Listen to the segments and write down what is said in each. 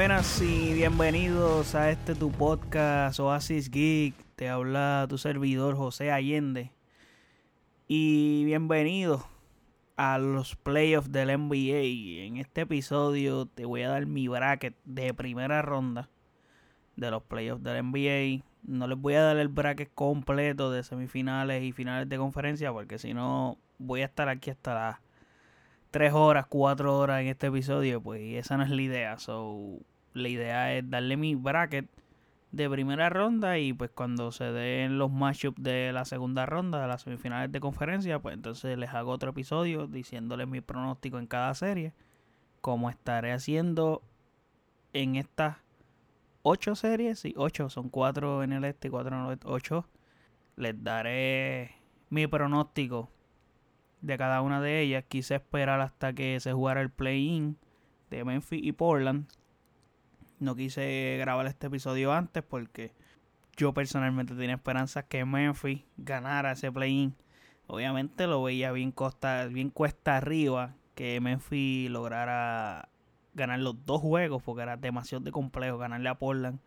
buenas y bienvenidos a este tu podcast Oasis Geek. Te habla tu servidor José Allende. Y bienvenidos a los playoffs del NBA. En este episodio te voy a dar mi bracket de primera ronda de los playoffs del NBA. No les voy a dar el bracket completo de semifinales y finales de conferencia porque si no voy a estar aquí hasta las 3 horas, 4 horas en este episodio, pues esa no es la idea. So, la idea es darle mi bracket de primera ronda y pues cuando se den los matchups de la segunda ronda, de las semifinales de conferencia, pues entonces les hago otro episodio diciéndoles mi pronóstico en cada serie, como estaré haciendo en estas 8 series, sí, 8, son 4 en el este y 4 en el oeste, 8, les daré mi pronóstico de cada una de ellas. Quise esperar hasta que se jugara el play-in de Memphis y Portland. No quise grabar este episodio antes porque yo personalmente tenía esperanzas que Memphis ganara ese play-in. Obviamente lo veía bien, costa, bien cuesta arriba que Memphis lograra ganar los dos juegos porque era demasiado de complejo ganarle a Portland.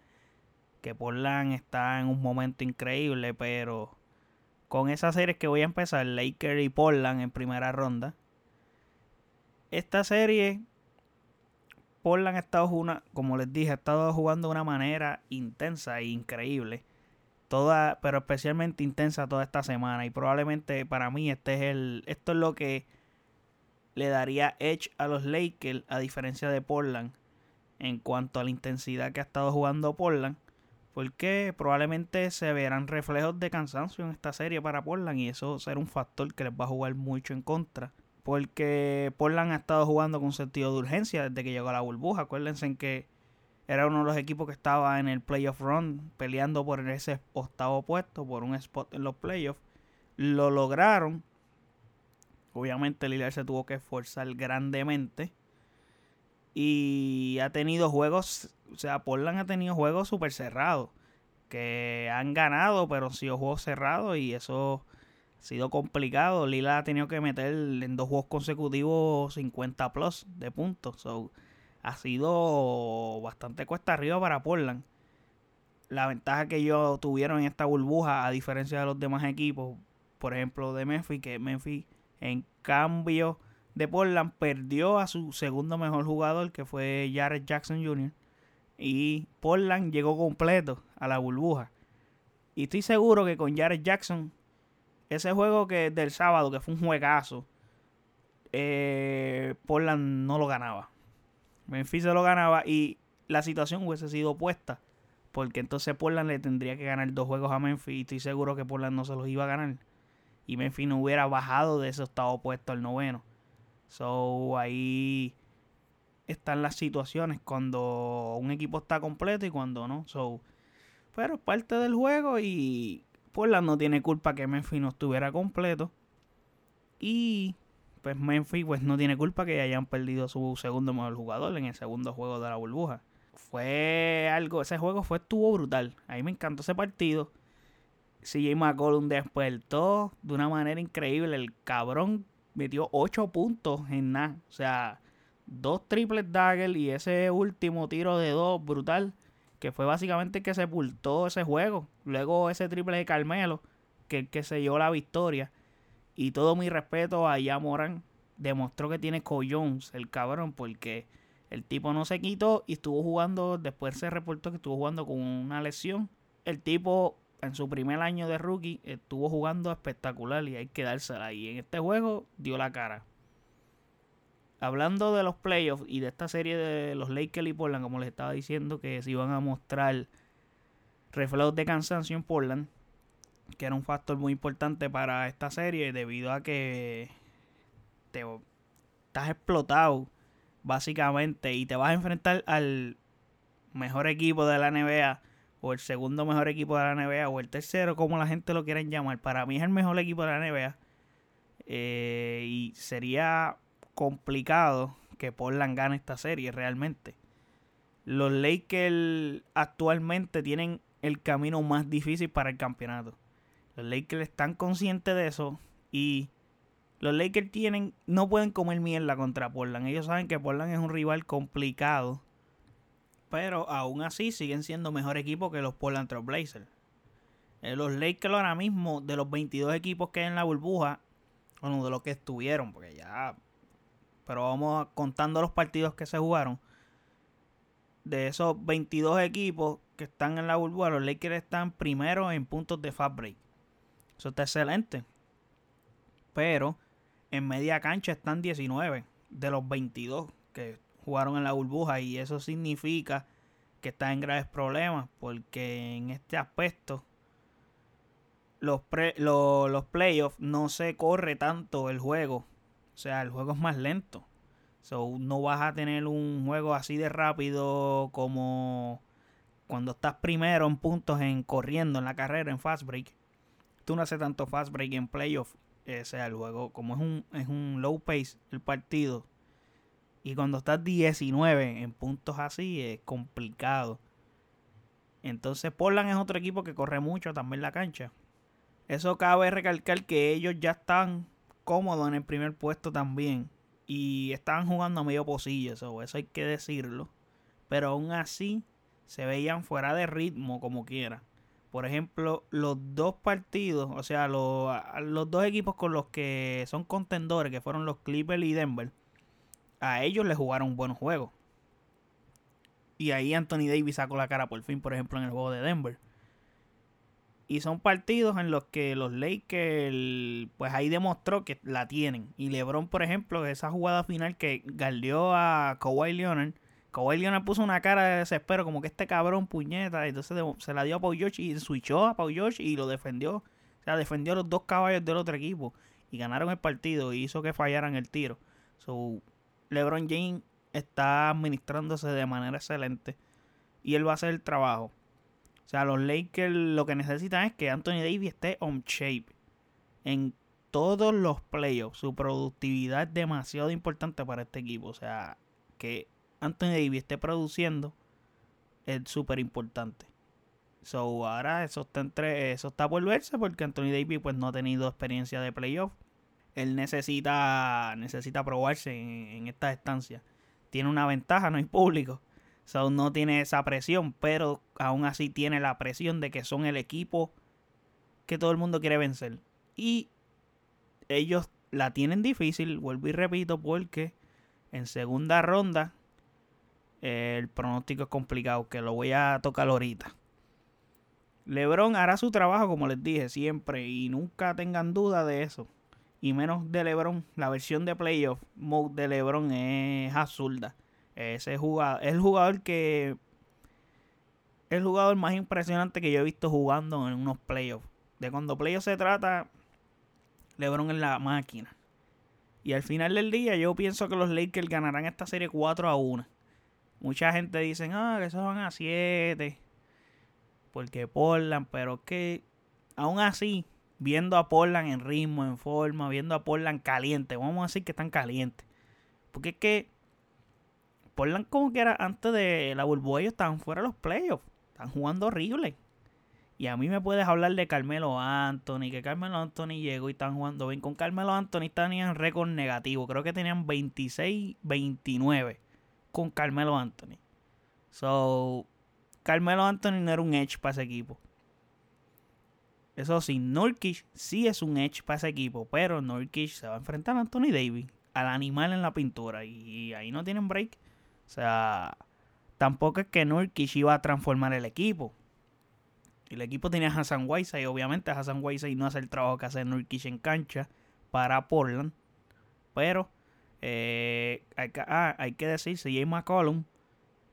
Que Portland está en un momento increíble, pero con esas series que voy a empezar, Lakers y Portland en primera ronda. Esta serie, Portland ha estado, una, como les dije, ha estado jugando de una manera intensa e increíble. Toda, pero especialmente intensa toda esta semana. Y probablemente para mí este es el, esto es lo que le daría edge a los Lakers a diferencia de Portland en cuanto a la intensidad que ha estado jugando Portland porque probablemente se verán reflejos de cansancio en esta serie para Portland y eso será un factor que les va a jugar mucho en contra. Porque Portland ha estado jugando con sentido de urgencia desde que llegó a la burbuja. Acuérdense en que era uno de los equipos que estaba en el playoff run peleando por ese octavo puesto, por un spot en los playoffs. Lo lograron. Obviamente Lillard se tuvo que esforzar grandemente. Y ha tenido juegos o sea, Portland ha tenido juegos súper cerrados. Que han ganado, pero han sido juegos cerrados y eso sido complicado. Lila ha tenido que meter en dos juegos consecutivos 50 plus de puntos. So, ha sido bastante cuesta arriba para Portland. La ventaja que ellos tuvieron en esta burbuja, a diferencia de los demás equipos, por ejemplo de Memphis, que Memphis en cambio de Portland perdió a su segundo mejor jugador, que fue Jared Jackson Jr y Portland llegó completo a la burbuja. Y estoy seguro que con Jared Jackson, ese juego que del sábado, que fue un juegazo, eh, Portland no lo ganaba. Memphis lo ganaba y la situación hubiese sido opuesta. Porque entonces Portland le tendría que ganar dos juegos a Memphis y estoy seguro que Portland no se los iba a ganar. Y Memphis no hubiera bajado de ese estado opuesto al noveno. So ahí están las situaciones cuando un equipo está completo y cuando no. So, pero es parte del juego y Portland no tiene culpa que Memphis no estuviera completo. Y pues Memphis pues no tiene culpa que hayan perdido su segundo mejor jugador en el segundo juego de la burbuja. Fue algo, ese juego fue estuvo brutal. A me encantó ese partido. CJ McCollum despertó de una manera increíble. El cabrón metió 8 puntos en nada. O sea, dos triples dagger y ese último tiro de dos brutal, que fue básicamente el que sepultó ese juego. Luego ese triple de Carmelo, que que se llevó la victoria. Y todo mi respeto a Yamoran. Demostró que tiene collones el cabrón, porque el tipo no se quitó y estuvo jugando. Después se reportó que estuvo jugando con una lesión. El tipo en su primer año de rookie estuvo jugando espectacular y hay que dársela. Y en este juego dio la cara hablando de los playoffs y de esta serie de los Lakers y Portland, como les estaba diciendo, que se iban a mostrar reflejos de cansancio en Portland, que era un factor muy importante para esta serie debido a que te estás explotado básicamente y te vas a enfrentar al mejor equipo de la NBA o el segundo mejor equipo de la NBA o el tercero como la gente lo quiera llamar. Para mí es el mejor equipo de la NBA eh, y sería complicado que Portland gane esta serie realmente. Los Lakers actualmente tienen el camino más difícil para el campeonato. Los Lakers están conscientes de eso y los Lakers tienen no pueden comer mierda contra Portland. Ellos saben que Portland es un rival complicado pero aún así siguen siendo mejor equipo que los Portland Trail Blazers. Eh, los Lakers ahora mismo, de los 22 equipos que hay en la burbuja, bueno, de los que estuvieron, porque ya. Pero vamos contando los partidos que se jugaron. De esos 22 equipos que están en la burbuja, los Lakers están primero en puntos de fast break. Eso está excelente. Pero en media cancha están 19 de los 22 que jugaron en la burbuja y eso significa que están en graves problemas porque en este aspecto los, los, playoffs no se corre tanto el juego. O sea, el juego es más lento. So, no vas a tener un juego así de rápido como cuando estás primero en puntos en corriendo en la carrera en fast break. Tú no haces tanto fast break en playoff. O sea, el juego, como es un, es un low pace el partido. Y cuando estás 19 en puntos así, es complicado. Entonces, Portland es otro equipo que corre mucho también la cancha. Eso cabe recalcar que ellos ya están cómodos en el primer puesto también. Y estaban jugando a medio pocillo, eso, eso hay que decirlo. Pero aún así se veían fuera de ritmo como quiera. Por ejemplo, los dos partidos, o sea, los, los dos equipos con los que son contendores, que fueron los Clippers y Denver, a ellos les jugaron buenos juegos. Y ahí Anthony Davis sacó la cara por fin, por ejemplo, en el juego de Denver. Y son partidos en los que los Lakers, pues ahí demostró que la tienen. Y LeBron, por ejemplo, esa jugada final que galdeó a Kawhi Leonard. Kawhi Leonard puso una cara de desespero, como que este cabrón puñeta. Entonces se la dio a Paul George y switchó a Paul George y lo defendió. O sea, defendió a los dos caballos del otro equipo. Y ganaron el partido y hizo que fallaran el tiro. So, LeBron James está administrándose de manera excelente. Y él va a hacer el trabajo. O sea, los Lakers lo que necesitan es que Anthony Davis esté on shape en todos los playoffs. Su productividad es demasiado importante para este equipo. O sea, que Anthony Davis esté produciendo es súper importante. So, ahora eso está, entre, eso está por verse porque Anthony Davis pues no ha tenido experiencia de playoff. Él necesita, necesita probarse en, en esta estancia. Tiene una ventaja, no hay público. So, no tiene esa presión, pero aún así tiene la presión de que son el equipo que todo el mundo quiere vencer. Y ellos la tienen difícil, vuelvo y repito, porque en segunda ronda el pronóstico es complicado, que lo voy a tocar ahorita. LeBron hará su trabajo, como les dije, siempre, y nunca tengan duda de eso. Y menos de LeBron, la versión de playoff mode de LeBron es azulda. Ese jugador, es el jugador que. el jugador más impresionante que yo he visto jugando en unos playoffs. De cuando playoffs se trata, LeBron es la máquina. Y al final del día, yo pienso que los Lakers ganarán esta serie 4 a 1. Mucha gente dice, ah, que esos van a 7. Porque Portland, pero que aún así, viendo a Portland en ritmo, en forma, viendo a Portland caliente, vamos a decir que están calientes. Porque es que Portland como que era antes de la burbuja ellos estaban fuera de los playoffs. Están jugando horrible. Y a mí me puedes hablar de Carmelo Anthony, que Carmelo Anthony llegó y están jugando bien. Con Carmelo Anthony tenían récord negativo. Creo que tenían 26-29 con Carmelo Anthony. So, Carmelo Anthony no era un edge para ese equipo. Eso sí, Nurkic sí es un edge para ese equipo, pero Nurkic se va a enfrentar a Anthony Davis, al animal en la pintura, y ahí no tienen break. O sea, tampoco es que Nurkic iba a transformar el equipo. El equipo tenía a Hassan y obviamente Hassan y no hace el trabajo que hace Nurkic en cancha para Portland. Pero eh, hay, que, ah, hay que decir, CJ McCollum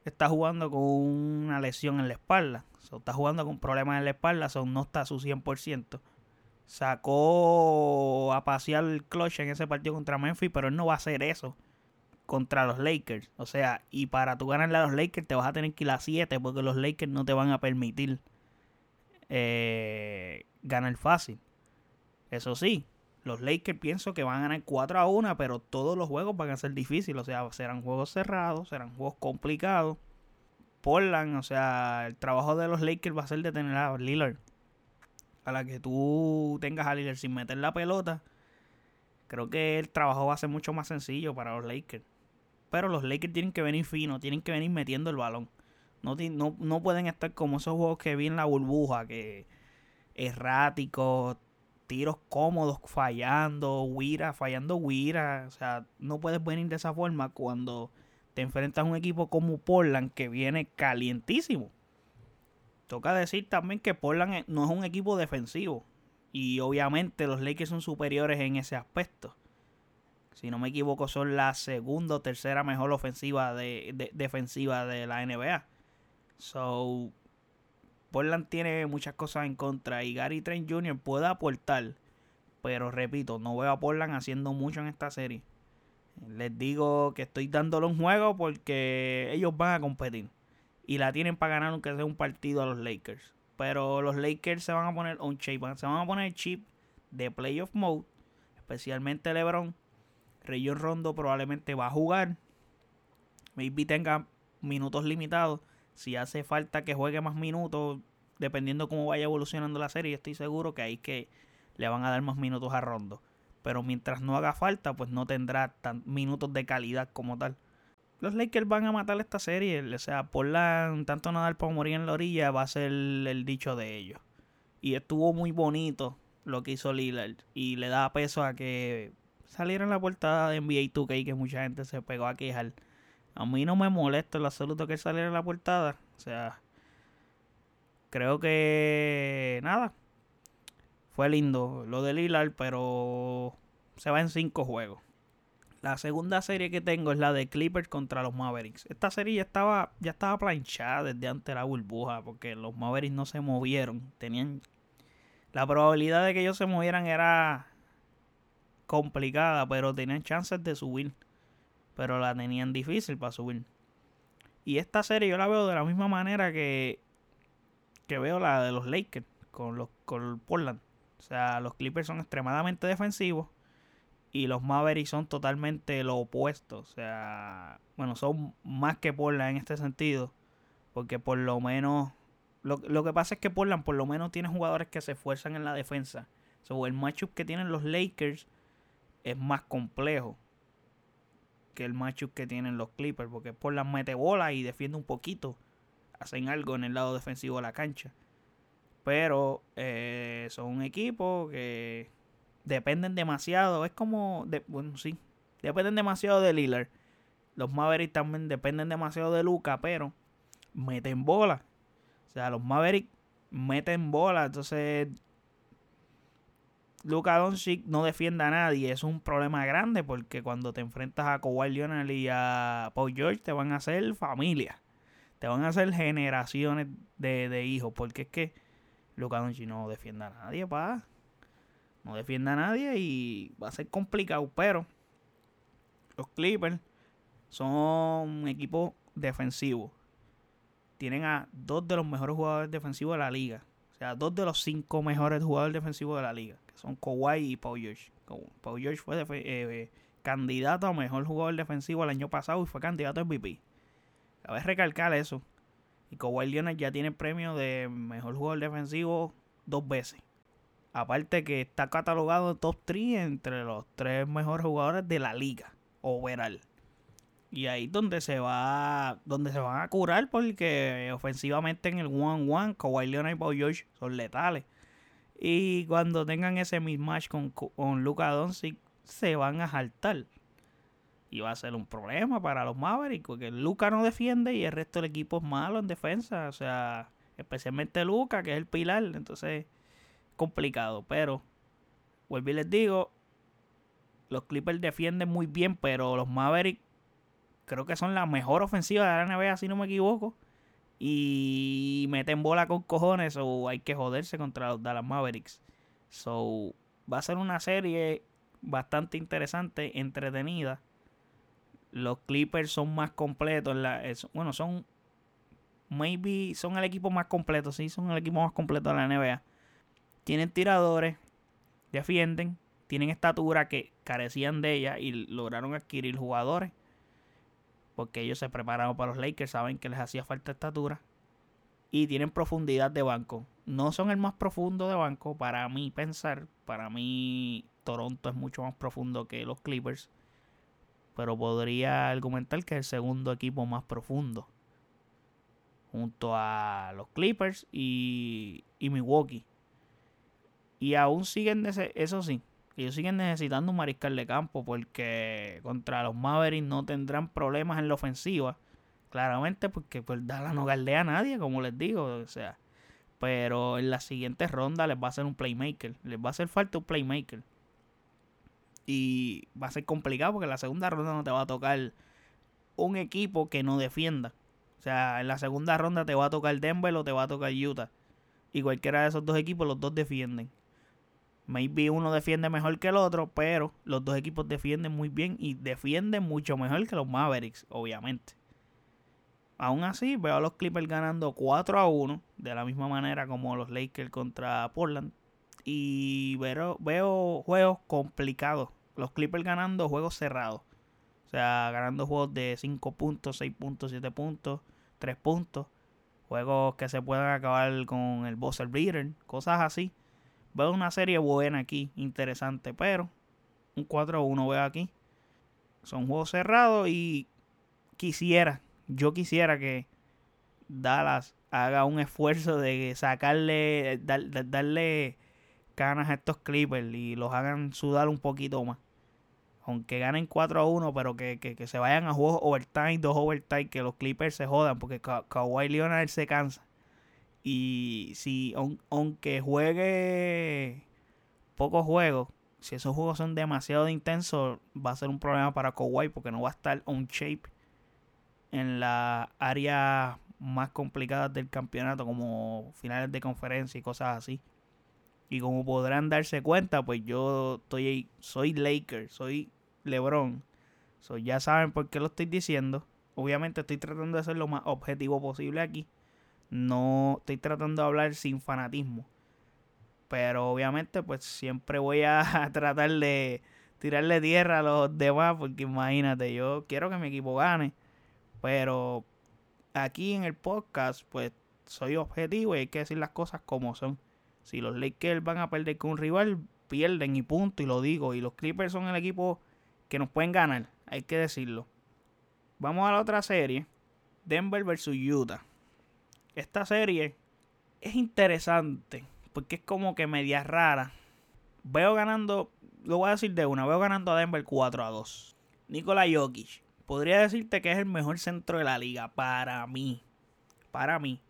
está jugando con una lesión en la espalda. está jugando con problemas en la espalda, so, no está a su 100%. Sacó a pasear el clutch en ese partido contra Memphis, pero él no va a hacer eso contra los Lakers. O sea, y para tú ganarle a los Lakers te vas a tener que ir a 7 porque los Lakers no te van a permitir eh, ganar fácil. Eso sí, los Lakers pienso que van a ganar 4 a 1, pero todos los juegos van a ser difíciles. O sea, serán juegos cerrados, serán juegos complicados. Portland, o sea, el trabajo de los Lakers va a ser detener a Lillard. A la que tú tengas a Lillard sin meter la pelota, creo que el trabajo va a ser mucho más sencillo para los Lakers. Pero los Lakers tienen que venir fino, tienen que venir metiendo el balón. No, no, no pueden estar como esos juegos que vi en la burbuja, que erráticos, tiros cómodos fallando, Wira, fallando Wira. O sea, no puedes venir de esa forma cuando te enfrentas a un equipo como Portland que viene calientísimo. Toca decir también que Portland no es un equipo defensivo. Y obviamente los Lakers son superiores en ese aspecto. Si no me equivoco, son la segunda o tercera mejor ofensiva de, defensiva de la NBA. So, Portland tiene muchas cosas en contra y Gary Trent Jr. puede aportar, pero repito, no veo a Portland haciendo mucho en esta serie. Les digo que estoy dándole un juego porque ellos van a competir y la tienen para ganar aunque sea un partido a los Lakers. Pero los Lakers se van a poner on shape, se van a poner chip de playoff mode, especialmente LeBron. Rayon Rondo probablemente va a jugar. Maybe tenga minutos limitados si hace falta que juegue más minutos, dependiendo cómo vaya evolucionando la serie, estoy seguro que ahí que le van a dar más minutos a Rondo. Pero mientras no haga falta, pues no tendrá tan minutos de calidad como tal. Los Lakers van a matar esta serie. O sea, por la tanto nadar para morir en la orilla va a ser el, dicho de ellos. Y estuvo muy bonito lo que hizo Lillard. Y le da peso a que saliera en la portada de NBA 2K que mucha gente se pegó a quejar. A mí no me molesta el absoluto que saliera en la portada. O sea, creo que nada. Fue lindo lo de Lillard, pero se va en cinco juegos. La segunda serie que tengo es la de Clippers contra los Mavericks. Esta serie ya estaba, ya estaba planchada desde antes de la burbuja, porque los Mavericks no se movieron. Tenían. La probabilidad de que ellos se movieran era complicada, pero tenían chances de subir pero la tenían difícil para subir. Y esta serie yo la veo de la misma manera que, que veo la de los Lakers con los con Portland. O sea, los Clippers son extremadamente defensivos y los Mavericks son totalmente lo opuesto. O sea, bueno, son más que Portland en este sentido. Porque por lo menos. Lo, lo que pasa es que Portland por lo menos tiene jugadores que se esfuerzan en la defensa. So, el matchup que tienen los Lakers es más complejo que el macho que tienen los Clippers, porque por las mete bola y defiende un poquito, hacen algo en el lado defensivo de la cancha. Pero eh, son un equipo que dependen demasiado, es como, de, bueno, sí, dependen demasiado de Lillard. Los Mavericks también dependen demasiado de Luca, pero meten bola. O sea, los Mavericks meten bola, entonces Luka Doncic no defienda a nadie, es un problema grande porque cuando te enfrentas a Kawhi Leonard y a Paul George te van a hacer familia, te van a hacer generaciones de, hijos, porque es que Luka Doncic no defienda a nadie, pa. No defienda a nadie y va a ser complicado, pero los Clippers son un equipo defensivo. Tienen a dos de los mejores jugadores defensivos de la liga. Dos de los cinco mejores jugadores defensivos de la liga son Kawhi y Paul George. Paul George fue eh, candidato a mejor jugador defensivo el año pasado y fue candidato a MVP. Cabe recalcar eso. Y Kawhi Leonard ya tiene el premio de mejor jugador defensivo dos veces. Aparte que está catalogado top 3 entre los tres mejores jugadores de la liga overall. Y ahí es donde se va, donde se van a curar porque ofensivamente en el one one Kawhi Leonard y Paul George son letales. Y cuando tengan ese mismatch con, con Luka Doncic, se van a saltar. Y va a ser un problema para los Mavericks, porque Luca no defiende y el resto del equipo es malo en defensa. O sea, especialmente Luca, que es el pilar. Entonces, complicado. Pero, vuelvo y les digo, los Clippers defienden muy bien, pero los Mavericks creo que son la mejor ofensiva de la NBA, si no me equivoco y meten bola con cojones o hay que joderse contra los Dallas Mavericks. So, va a ser una serie bastante interesante, entretenida. Los Clippers son más completos. bueno, son. Maybe son el equipo más completo. Sí, son el equipo más completo de la NBA. Tienen tiradores. Defienden. Tienen estatura que carecían de ella y lograron adquirir jugadores porque ellos se prepararon para los Lakers, saben que les hacía falta estatura y tienen profundidad de banco. No son el más profundo de banco para mí pensar, para mí Toronto es mucho más profundo que los Clippers, pero podría argumentar que es el segundo equipo más profundo. junto a los Clippers y, y Milwaukee. Y aún siguen, eso sí, ellos siguen necesitando un mariscal de campo porque contra los Mavericks no tendrán problemas en la ofensiva. Claramente porque pues Dallas no galdea a nadie, como les digo. O sea, pero en la siguiente ronda les va a hacer un playmaker. Les va a hacer falta un playmaker. Y va a ser complicado porque en la segunda ronda no te va a tocar un equipo que no defienda. O sea, en la segunda ronda te va a tocar Denver o te va a tocar Utah. Y cualquiera de esos dos equipos, los dos defienden. Maybe uno defiende mejor que el otro, pero los dos equipos defienden muy bien y defienden mucho mejor que los Mavericks, obviamente. Aún así, veo a los Clippers ganando 4 a 1, de la misma manera como los Lakers contra Portland. Y veo, juegos complicados. Los Clippers ganando juegos cerrados. O sea, ganando juegos de 5 puntos, 6 puntos, 7 puntos, 3 puntos. Juegos que se puedan acabar con el buzzer beater, cosas así. Veo una serie buena aquí, interesante, pero un 4-1 veo aquí. Son juegos cerrados y quisiera, yo quisiera que Dallas haga un esfuerzo de sacarle, darle ganas a estos Clippers y los hagan sudar un poquito más. Aunque ganen 4 a 1, pero que, que, se vayan a juegos overtime, dos overtime, que los Clippers se jodan, porque Kawhi Leonard se cansa. Y si, aunque juegue pocos juegos, si esos juegos son demasiado intensos, va a ser un problema para Kawhi porque no va a estar on shape en la área más complicadas del campeonato, como finales de conferencia y cosas así. Y como podrán darse cuenta, pues yo estoy, soy Laker, soy LeBron. So ya saben por qué lo estoy diciendo. Obviamente estoy tratando de ser lo más objetivo posible aquí. No estoy tratando de hablar sin fanatismo. Pero obviamente pues siempre voy a tratar de tirarle tierra a los demás porque imagínate, yo quiero que mi equipo gane. Pero aquí en el podcast pues soy objetivo y hay que decir las cosas como son. Si los Lakers van a perder con un rival, pierden y punto y lo digo. Y los Clippers son el equipo que nos pueden ganar, hay que decirlo. Vamos a la otra serie. Denver versus Utah esta serie es interesante porque es como que media rara. Veo ganando, lo voy a decir de una, veo ganando a Denver 4 a 2. Nikola Jokic, podría decirte que es el mejor centro de la liga para mí. Para mí.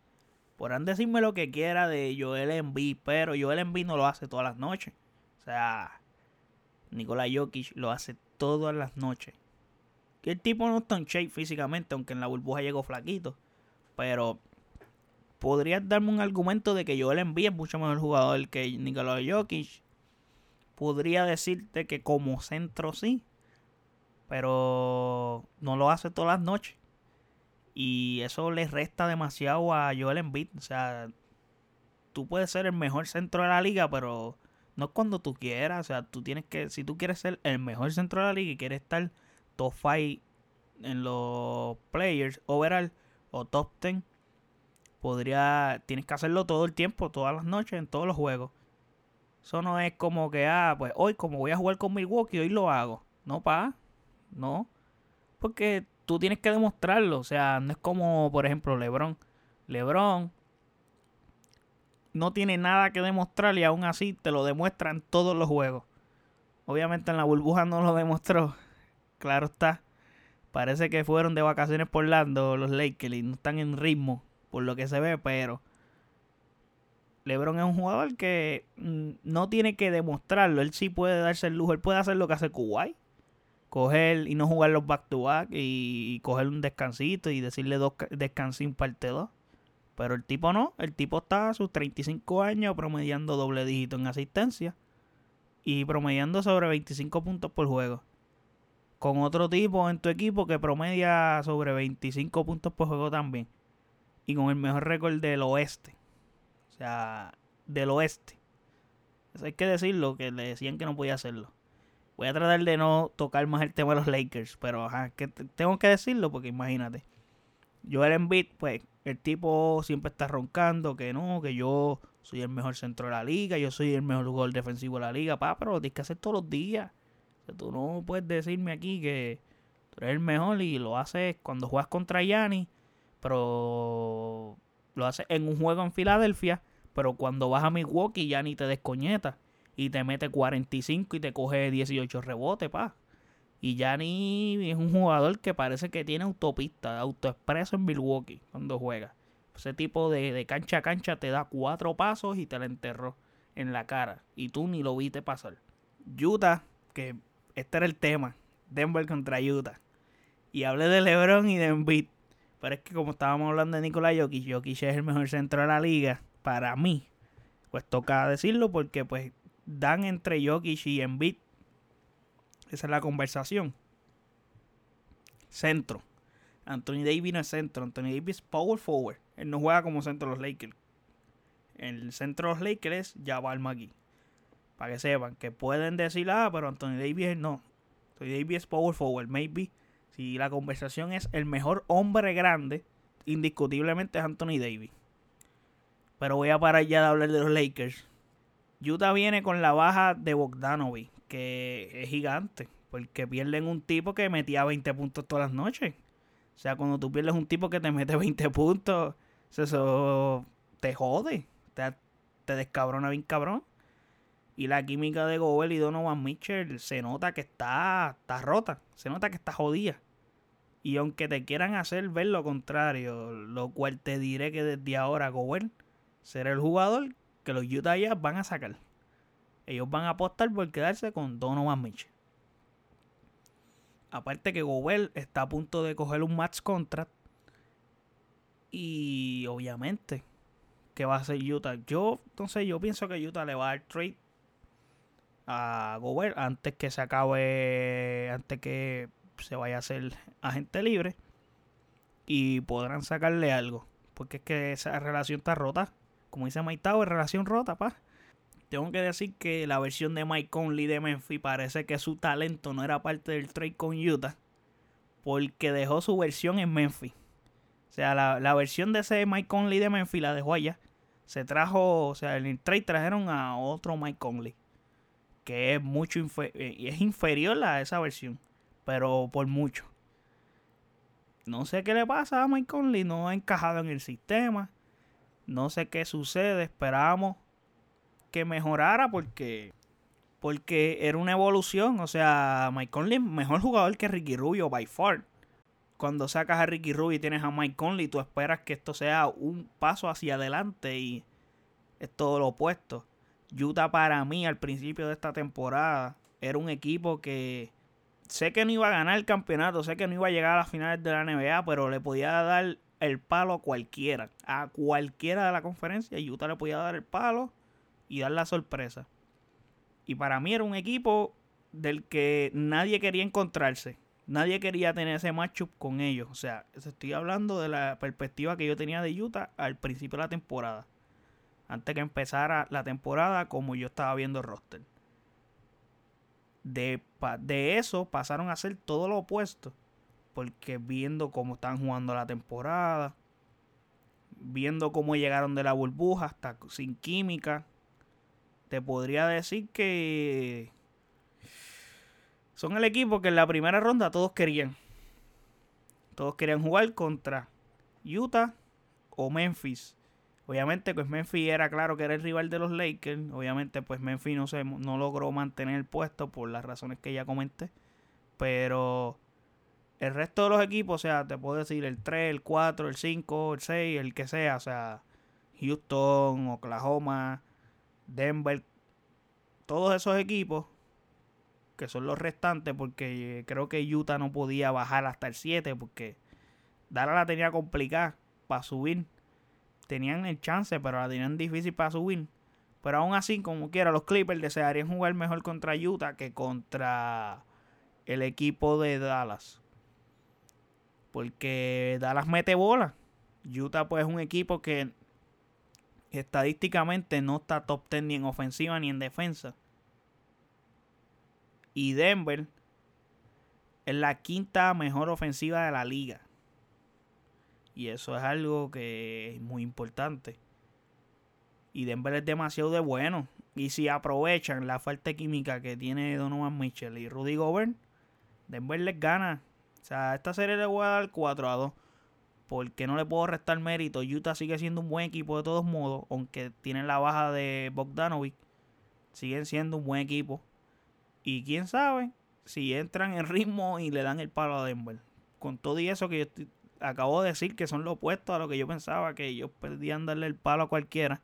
Podrán decirme lo que quiera de Joel Embiid, pero Joel Embiid no lo hace todas las noches. O sea, Nikola Jokic lo hace todas las noches. Que el tipo no está en shape físicamente, aunque en la burbuja llegó flaquito. Pero podrías darme un argumento de que Joel Embiid es mucho mejor jugador que Nikola Jokic. Podría decirte que como centro sí, pero no lo hace todas las noches. Y eso le resta demasiado a Joel Embiid. O sea, tú puedes ser el mejor centro de la liga, pero no es cuando tú quieras. O sea, tú tienes que, si tú quieres ser el mejor centro de la liga y quieres estar top 5 en los players overall o top 10, podría, tienes que hacerlo todo el tiempo, todas las noches, en todos los juegos. Eso no es como que, ah, pues hoy como voy a jugar con Milwaukee, hoy lo hago. No, pa, no. Porque tú tienes que demostrarlo. O sea, no es como, por ejemplo, Lebron. Lebron no tiene nada que demostrar y aún así te lo demuestra en todos los juegos. Obviamente en la burbuja no lo demostró. Claro está. Parece que fueron de vacaciones por Lando los Lakers y no están en ritmo por lo que se ve, pero LeBron es un jugador que mm, no tiene que demostrarlo. Él sí puede darse el lujo. Él puede hacer lo que hace Kuwait. Coger y no jugar los back to back y, coger un descansito y decirle dos descansín parte 2. Pero el tipo no. El tipo está a sus 35 años promediando doble dígito en asistencia. Y promediando sobre 25 puntos por juego. Con otro tipo en tu equipo que promedia sobre 25 puntos por juego también y con el mejor récord del oeste. O sea, del oeste. Eso hay que decirlo, que le decían que no podía hacerlo. Voy a tratar de no tocar más el tema de los Lakers, pero ajá, que tengo que decirlo porque imagínate. Joel Embiid, pues el tipo siempre está roncando que no, que yo soy el mejor centro de la liga, yo soy el mejor jugador defensivo de la liga, pa, pero lo tienes que hacer todos los días. O sea, tú no puedes decirme aquí que tú eres el mejor y lo haces cuando juegas contra Yanni Pero lo hace en un juego en Filadelfia. Pero cuando vas a Milwaukee ya ni te descoñeta. Y te mete 45 y te coge 18 rebotes, pa. Y ya ni es un jugador que parece que tiene autopista, autoexpreso en Milwaukee cuando juega. Ese tipo de, de cancha a cancha te da cuatro pasos y te la enterró en la cara. Y tú ni lo viste pasar. Utah, que este era el tema. Denver contra Utah. Y hablé de LeBron y de. Pero es que como estábamos hablando de Nikola Jokic, Jokic es el mejor centro de la liga. Para mí. Pues toca decirlo porque pues dan entre Jokic y Embiid. Esa es la conversación. Centro. Anthony Davis no es centro. Anthony Davis es power forward. Él no juega como centro de los Lakers. El centro de los Lakers es Jabal McGee. Para que sepan que pueden decir, ah, pero Anthony Davis no. Anthony Davis es power forward, maybe. Si la conversación es el mejor hombre grande, indiscutiblemente es Anthony Davis. Pero voy a parar ya de hablar de los Lakers. Utah viene con la baja de Bogdanovic, que es gigante, porque pierden un tipo que metía 20 puntos todas las noches. O sea, cuando tú pierdes un tipo que te mete 20 puntos, eso te jode, te, te descabrona bien cabrón. Y la química de Gobel y Donovan Mitchell se nota que está, está rota. Se nota que está jodida. Y aunque te quieran hacer ver lo contrario, lo cual te diré que desde ahora Gobel será el jugador que los Utah Jazz van a sacar. Ellos van a apostar por quedarse con Donovan Mitchell. Aparte que Gobel está a punto de coger un match contract. Y obviamente que va a ser Utah. Yo, entonces yo pienso que Utah le va a dar trade a Gobert antes que se acabe, antes que se vaya a ser agente libre y podrán sacarle algo. Porque es que esa relación está rota. Como dice Mike Tower, relación rota, pa. Tengo que decir que la versión de Mike Conley de Memphis parece que su talento no era parte del trade con Utah. Porque dejó su versión en Memphis. O sea, la, la versión de ese Mike Conley de Memphis la dejó allá. Se trajo, o sea, el trade trajeron a otro Mike Conley que es mucho eh, es inferior a esa versión, pero por mucho. No sé qué le pasa a Mike Conley, no ha encajado en el sistema. No sé qué sucede, esperábamos que mejorara porque porque era una evolución, o sea, Mike Conley mejor jugador que Ricky Rubio by far. Cuando sacas a Ricky Rubio y tienes a Mike Conley, tú esperas que esto sea un paso hacia adelante y es todo lo opuesto. Utah para mí al principio de esta temporada era un equipo que sé que no iba a ganar el campeonato, sé que no iba a llegar a las finales de la NBA, pero le podía dar el palo a cualquiera, a cualquiera de la conferencia, Utah le podía dar el palo y dar la sorpresa. Y para mí era un equipo del que nadie quería encontrarse. Nadie quería tener ese matchup con ellos. O sea, estoy hablando de la perspectiva que yo tenía de Utah al principio de la temporada antes que empezara la temporada como yo estaba viendo el roster. De, eso pasaron a ser todo lo opuesto. Porque viendo cómo están jugando la temporada, viendo cómo llegaron de la burbuja hasta sin química, te podría decir que son el equipo que en la primera ronda todos querían. Todos querían jugar contra Utah o Memphis. Obviamente, pues Memphis era claro que era el rival de los Lakers. Obviamente, pues Memphis no, se, no logró mantener el puesto por las razones que ya comenté. Pero el resto de los equipos, o sea, te puedo decir el 3, el 4, el 5, el 6, el que sea. O sea, Houston, Oklahoma, Denver. Todos esos equipos, que son los restantes, porque creo que Utah no podía bajar hasta el 7, porque Dallas la tenía complicada para subir tenían el chance, pero la tenían difícil para subir. Pero aún así, como quiera, los Clippers desearían jugar mejor contra Utah que contra el equipo de Dallas. Porque Dallas mete bola. Utah pues es un equipo que estadísticamente no está top 10 ni en ofensiva ni en defensa. Y Denver es la quinta mejor ofensiva de la liga. Y eso es algo que es muy importante. Y Denver es demasiado de bueno. Y si aprovechan la falta química que tiene Donovan Mitchell y Rudy Gobert, Denver les gana. O sea, esta serie le voy a dar 4 a 2. porque no le puedo restar mérito. Utah sigue siendo un buen equipo de todos modos, aunque tienen la baja de Bogdanovic. Siguen siendo un buen equipo. Y quién sabe si entran en ritmo y le dan el palo a Denver. Con todo y eso que yo acabo de decir que son lo opuesto a lo que yo pensaba, que ellos perdían darle el palo a cualquiera.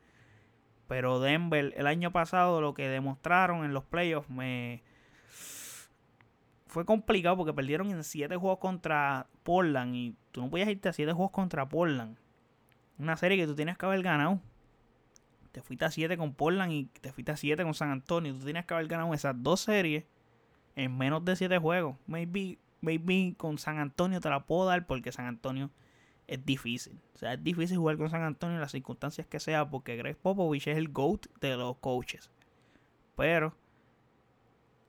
Pero Denver, el año pasado, lo que demostraron en los playoffs me fue complicado porque perdieron en 7 juegos contra Portland y tú no podías irte a 7 juegos contra Portland. Una serie que tú tienes que haber ganado. Te fuiste a 7 con Portland y te fuiste a 7 con San Antonio. Tú tienes que haber ganado esas dos series en menos de 7 juegos. Maybe, maybe con San Antonio te la puedo dar porque San Antonio es difícil. O sea, es difícil jugar con San Antonio en las circunstancias que sea porque Greg Popovich es el GOAT de los coaches. Pero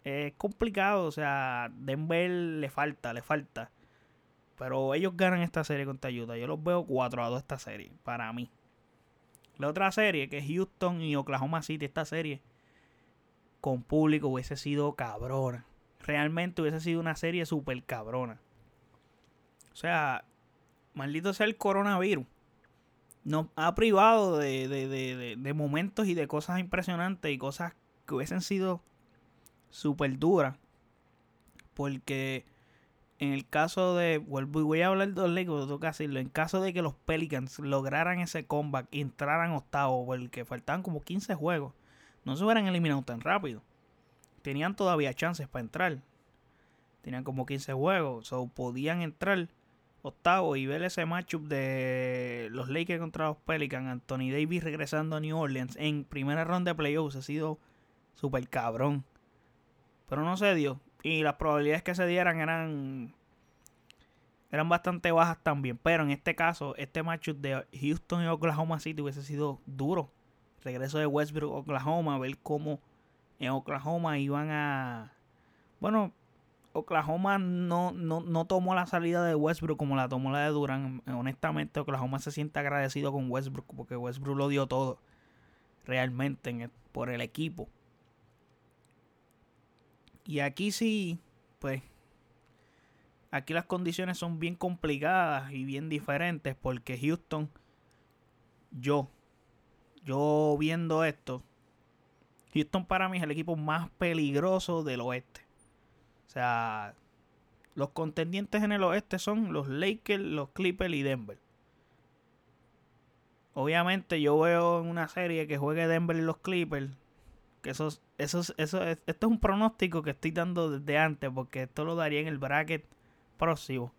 es complicado, o sea, Denver le falta, le falta. Pero ellos ganan esta serie contra Utah. Yo los veo 4 a 2 esta serie, para mí. La otra serie, que es Houston y Oklahoma City, esta serie con público hubiese sido cabrona. Realmente hubiese sido una serie súper cabrona. O sea, maldito sea el coronavirus. Nos ha privado de, de, de momentos y de cosas impresionantes y cosas que hubiesen sido súper dura. Porque en el caso de. Voy a hablar de los Lakers, tengo que decirlo. En caso de que los Pelicans lograran ese comeback y entraran octavo, porque faltaban como 15 juegos, no se hubieran eliminado tan rápido. Tenían todavía chances para entrar. Tenían como 15 juegos, o podían entrar octavo y ver ese matchup de los Lakers contra los Pelicans. Anthony Davis regresando a New Orleans en primera ronda de playoffs ha sido súper cabrón. Pero no se dio. Y las probabilidades que se dieran eran eran bastante bajas también. Pero en este caso, este matchup de Houston y Oklahoma City hubiese sido duro. Regreso de Westbrook, Oklahoma, ver cómo en Oklahoma iban a... Bueno, Oklahoma no, no, no tomó la salida de Westbrook como la tomó la de Durant. Honestamente, Oklahoma se siente agradecido con Westbrook porque Westbrook lo dio todo realmente por el equipo. Y aquí sí, pues, aquí las condiciones son bien complicadas y bien diferentes porque Houston, yo, yo viendo esto, Houston para mí es el equipo más peligroso del oeste. O sea, los contendientes en el oeste son los Lakers, los Clippers y Denver. Obviamente yo veo en una serie que juegue Denver y los Clippers eso, eso, eso, esto es un pronóstico que estoy dando desde antes, porque esto lo daría en el bracket próximo.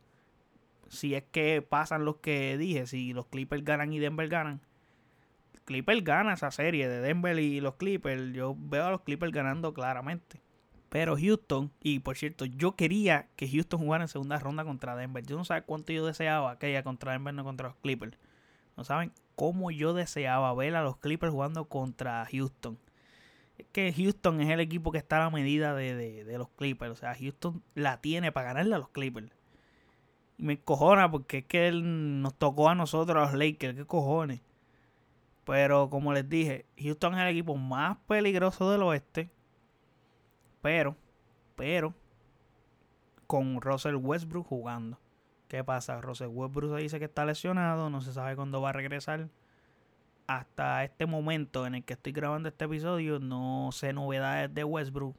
Si es que pasan los que dije, si los Clippers ganan y Denver ganan. Clippers gana esa serie de Denver y los Clippers. Yo veo a los Clippers ganando claramente. Pero Houston, y por cierto, yo quería que Houston jugara en segunda ronda contra Denver. Yo no sé cuánto yo deseaba que contra Denver, no contra los Clippers. No saben cómo yo deseaba ver a los Clippers jugando contra Houston es que Houston es el equipo que está a la medida de, los Clippers. O sea, Houston la tiene para ganarle a los Clippers. Y me cojona porque es que él nos tocó a nosotros, a los Lakers. ¿Qué cojones? Pero como les dije, Houston es el equipo más peligroso del oeste. Pero, pero, con Russell Westbrook jugando. ¿Qué pasa? Russell Westbrook se dice que está lesionado, no se sabe cuándo va a regresar hasta este momento en el que estoy grabando este episodio, no sé novedades de Westbrook.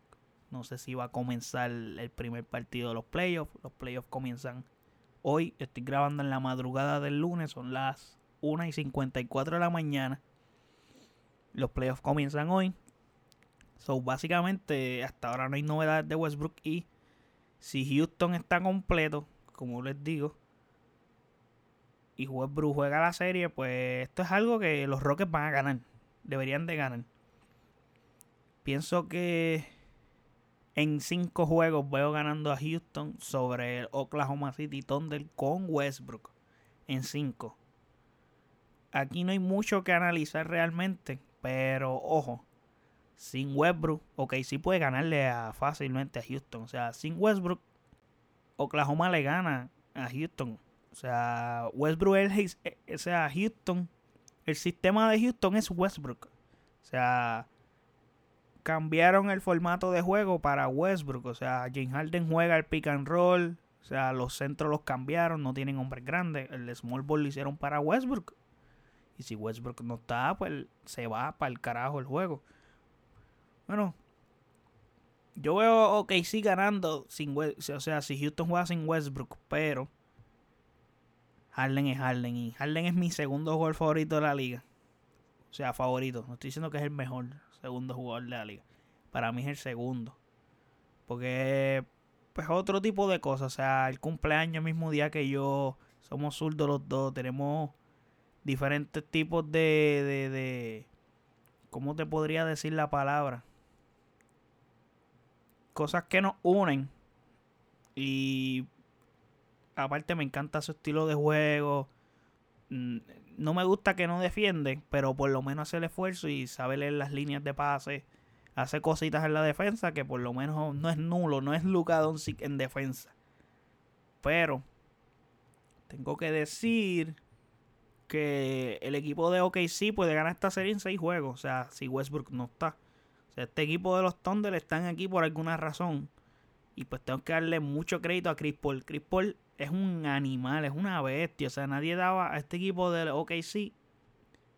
No sé si va a comenzar el primer partido de los playoffs. Los playoffs comienzan hoy. Estoy grabando en la madrugada del lunes. Son las 1 y 54 de la mañana. Los playoffs comienzan hoy. So, básicamente, hasta ahora no hay novedades de Westbrook. Y si Houston está completo, como les digo, y Westbrook juega la serie, pues esto es algo que los Rockets van a ganar. Deberían de ganar. Pienso que en cinco juegos veo ganando a Houston sobre el Oklahoma City Thunder con Westbrook. En cinco. Aquí no hay mucho que analizar realmente. Pero ojo. Sin Westbrook. Ok, sí puede ganarle fácilmente a Houston. O sea, sin Westbrook. Oklahoma le gana a Houston o sea, Westbrook es, eh, o sea, Houston, el sistema de Houston es Westbrook. O sea, cambiaron el formato de juego para Westbrook. O sea, James Harden juega el pick and roll, O sea, los centros los cambiaron, no tienen hombres grandes. El small ball lo hicieron para Westbrook. Y si Westbrook no está, pues se va para el carajo el juego. Bueno, yo veo ok sí ganando sin o sea, si Houston juega sin Westbrook, pero Harden es Harden y Harden es mi segundo jugador favorito de la liga. O sea, favorito. No estoy diciendo que es el mejor segundo jugador de la liga. Para mí es el segundo. Porque pues otro tipo de cosas. O sea, el cumpleaños mismo día que yo. Somos zurdos los dos. Tenemos diferentes tipos de, de, de... ¿Cómo te podría decir la palabra? Cosas que nos unen. Y aparte me encanta su estilo de juego. Mm, no me gusta que no defiende, pero por lo menos hace el esfuerzo y sabe leer las líneas de pase. Hace cositas en la defensa que por lo menos no es nulo, no es Luka Doncic en defensa. Pero tengo que decir que el equipo de OKC puede ganar esta serie en seis juegos. O sea, si Westbrook no está. O sea, este equipo de los Thunder están aquí por alguna razón. Y pues tengo que darle mucho crédito a Chris Paul. Chris Paul es un animal, es una bestia. O sea, nadie daba a este equipo del OKC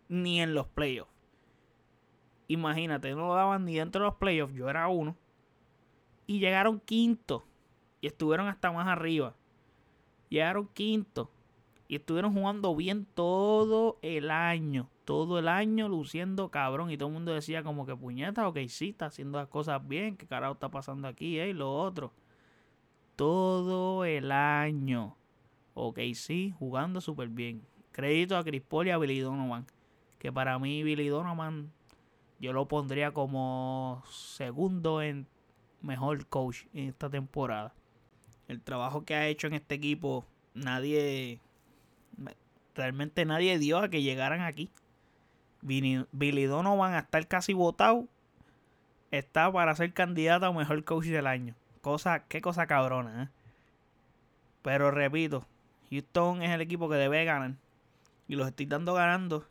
ni en los playoffs. Imagínate, no lo daban ni dentro de los playoffs. Yo era uno. Y llegaron quinto. Y estuvieron hasta más arriba. Llegaron quinto. Y estuvieron jugando bien todo el año. Todo el año luciendo cabrón. Y todo el mundo decía como que puñeta, ok, sí, está haciendo las cosas bien. ¿Qué carajo está pasando aquí? Eh? Y lo otro todo el año. Ok, sí, jugando súper bien. Crédito a Chris y a Billy Donovan. Que para mí Billy Donovan yo lo pondría como segundo en mejor coach en esta temporada. El trabajo que ha hecho en este equipo, nadie, realmente nadie dio a que llegaran aquí. Billy Donovan a estar casi votado, está para ser candidato a mejor coach del año. Cosa, qué cosa cabrona, ¿eh? Pero repito, Houston es el equipo que debe ganar. Y los estoy dando ganando.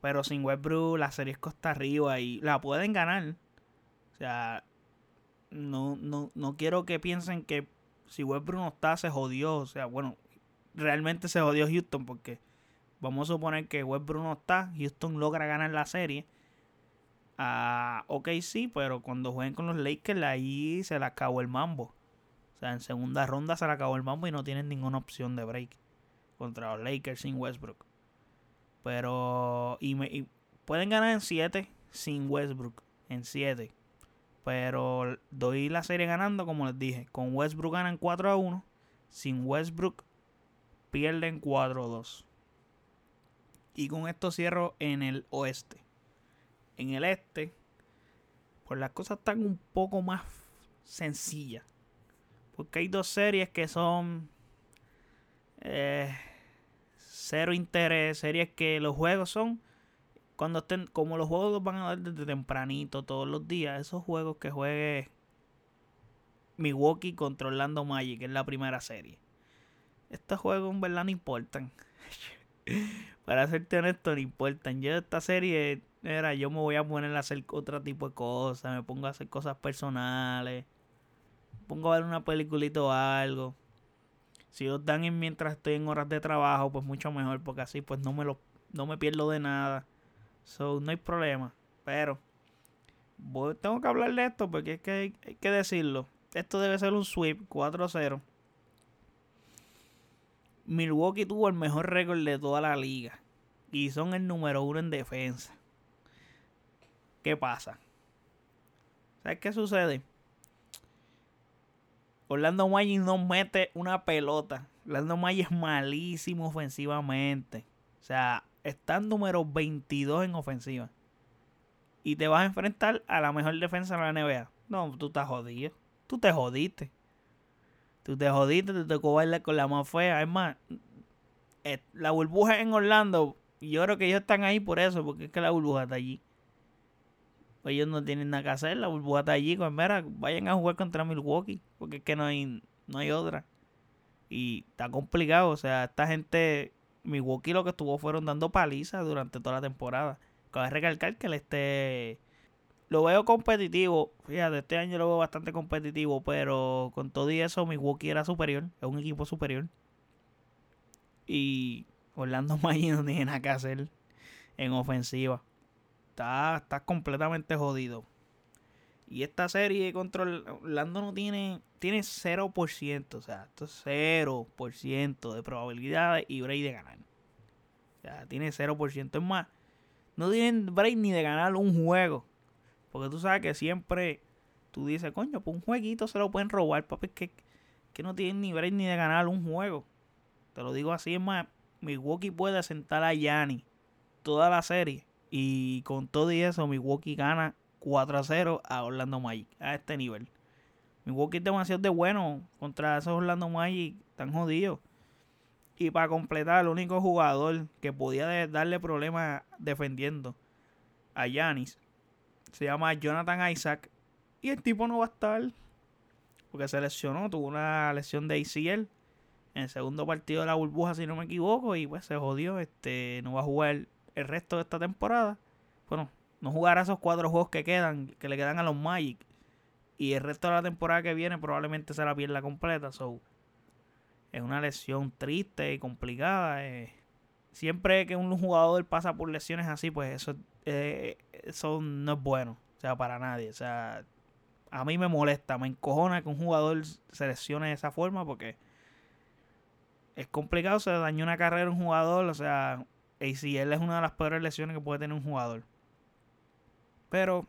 Pero sin Westbrook la serie es costa arriba y la pueden ganar. O sea, no, no, no quiero que piensen que si Westbrook no está, se jodió. O sea, bueno, realmente se jodió Houston porque vamos a suponer que Westbrook no está, Houston logra ganar la serie a ok sí, pero cuando jueguen con los Lakers ahí se le acabó el mambo. O sea, en segunda ronda se le acabó el mambo y no tienen ninguna opción de break contra los Lakers sin Westbrook. Pero y, me, pueden ganar en 7 sin Westbrook, en 7. Pero doy la serie ganando, como les dije. Con Westbrook ganan 4 a 1. Sin Westbrook pierden 4 a 2. Y con esto cierro en el oeste en el este, pues las cosas están un poco más sencillas. Porque hay dos series que son eh, cero interés, series que los juegos son cuando estén, como los juegos van a dar desde tempranito todos los días, esos juegos que juegue Milwaukee contra Orlando Magic, que es la primera serie. Estos juegos en verdad no importan. Para serte honesto, no importan. Yo esta serie era, yo me voy a poner a hacer otro tipo de cosas, me pongo a hacer cosas personales, me pongo a ver una peliculita o algo. Si los dan en mientras estoy en horas de trabajo, pues mucho mejor, porque así pues no me lo no me pierdo de nada. So, no hay problema. Pero tengo que hablar de esto porque es que hay, hay que decirlo. Esto debe ser un sweep 4-0. Milwaukee tuvo el mejor récord de toda la liga. Y son el número uno en defensa. ¿Qué pasa? ¿Sabes qué sucede? Orlando Magic no mete una pelota. Orlando Magic es malísimo ofensivamente. O sea, está en número 22 en ofensiva. Y te vas a enfrentar a la mejor defensa de la NBA. No, tú estás jodido. Tú te jodiste. Tú te jodiste, te tocó bailar con la más fea. Es más, eh, la burbuja en Orlando, yo creo que ellos están ahí por eso, porque es que la burbuja está allí. Ellos no tienen nada que hacer, la burbuja está allí, pues mira, vayan a jugar contra Milwaukee, porque es que no hay, no hay otra. Y está complicado, o sea, esta gente, Milwaukee lo que estuvo fueron dando palizas durante toda la temporada. Cabe recalcar que el este lo veo competitivo. Fíjate, este año lo veo bastante competitivo, pero con todo y eso, Milwaukee era superior. Es un equipo superior. Y Orlando Magic no tiene nada que hacer en ofensiva. Está, está completamente jodido. Y esta serie contra Orlando no tiene, tiene 0%, o sea, esto es 0% de probabilidades y break de ganar. O sea, tiene 0%. Es más, no tienen break ni de ganar un juego. Porque tú sabes que siempre tú dices, coño, pues un jueguito se lo pueden robar, papi, que, que no tienen ni break ni de ganar un juego. Te lo digo así, es más, Milwaukee puede sentar a Yanni toda la serie. Y con todo y eso, Milwaukee gana 4 a 0 a Orlando Magic a este nivel. Milwaukee es demasiado de bueno contra esos Orlando Magic tan jodidos. Y para completar, el único jugador que podía darle problemas defendiendo a Yanis se llama Jonathan Isaac. Y el tipo no va a estar porque se lesionó, tuvo una lesión de ACL en el segundo partido de la burbuja, si no me equivoco, y pues se jodió. Este no va a jugar el resto de esta temporada. Bueno, no jugará esos cuatro juegos que quedan, que le quedan a los Magic. Y el resto de la temporada que viene probablemente se la pierda completa. So, es una lesión triste y complicada. Eh. Siempre que un jugador pasa por lesiones así, pues eso, eh, eso no es bueno. O sea, para nadie. O sea, a mí me molesta, me encojona que un jugador se lesione de esa forma porque es complicado. Se dañó una carrera un jugador. O sea, ACL es una de las peores lesiones que puede tener un jugador. Pero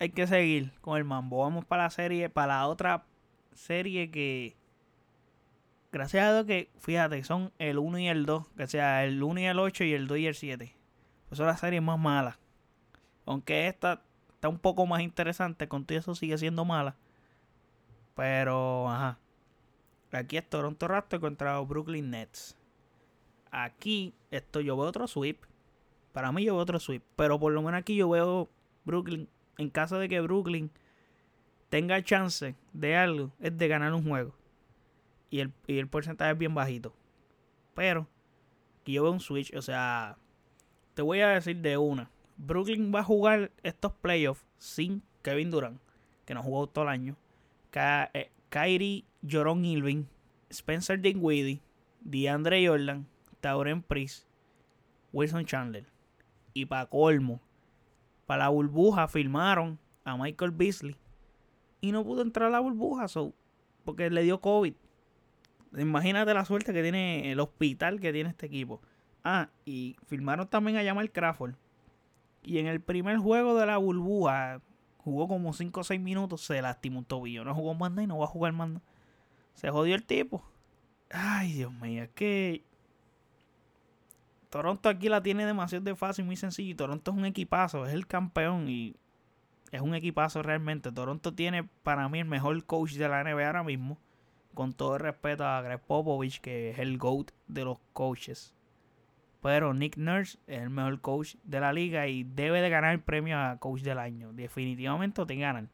hay que seguir con el mambo. Vamos para la serie, para la otra serie que. Gracias a Dios que, fíjate, son el 1 y el 2. Que sea el 1 y el 8 y el 2 y el 7. Pues son las series más malas. Aunque esta está un poco más interesante, con todo eso sigue siendo mala. Pero, ajá. Aquí es Toronto Raptors contra los Brooklyn Nets. Aquí, esto yo veo otro sweep. Para mí yo veo otro sweep. Pero por lo menos aquí yo veo Brooklyn. En caso de que Brooklyn tenga chance de algo, es de ganar un juego. Y el, y el porcentaje es bien bajito. Pero aquí yo veo un switch. O sea, te voy a decir de una. Brooklyn va a jugar estos playoffs sin Kevin Durant, que no jugó todo el año. Eh, Kyrie Joron Irving, Spencer Dinwiddie, DeAndre Jordan, Tauren Priest, Wilson Chandler. Y para colmo, para la burbuja firmaron a Michael Beasley. Y no pudo entrar a la burbuja, porque le dio COVID. Imagínate la suerte que tiene el hospital que tiene este equipo. Ah, y firmaron también a Jamal Crawford. Y en el primer juego de la burbuja, jugó como 5 o 6 minutos, se lastimó un tobillo. No jugó más y no va a jugar más. Se jodió el tipo. Ay, Dios mío, es que Toronto aquí la tiene demasiado de fácil, muy sencillo. Toronto es un equipazo, es el campeón y es un equipazo realmente. Toronto tiene para mí el mejor coach de la NBA ahora mismo. Con todo el respeto a Greg Popovich, que es el GOAT de los coaches. Pero Nick Nurse es el mejor coach de la liga y debe de ganar el premio a coach del año. Definitivamente te ganan.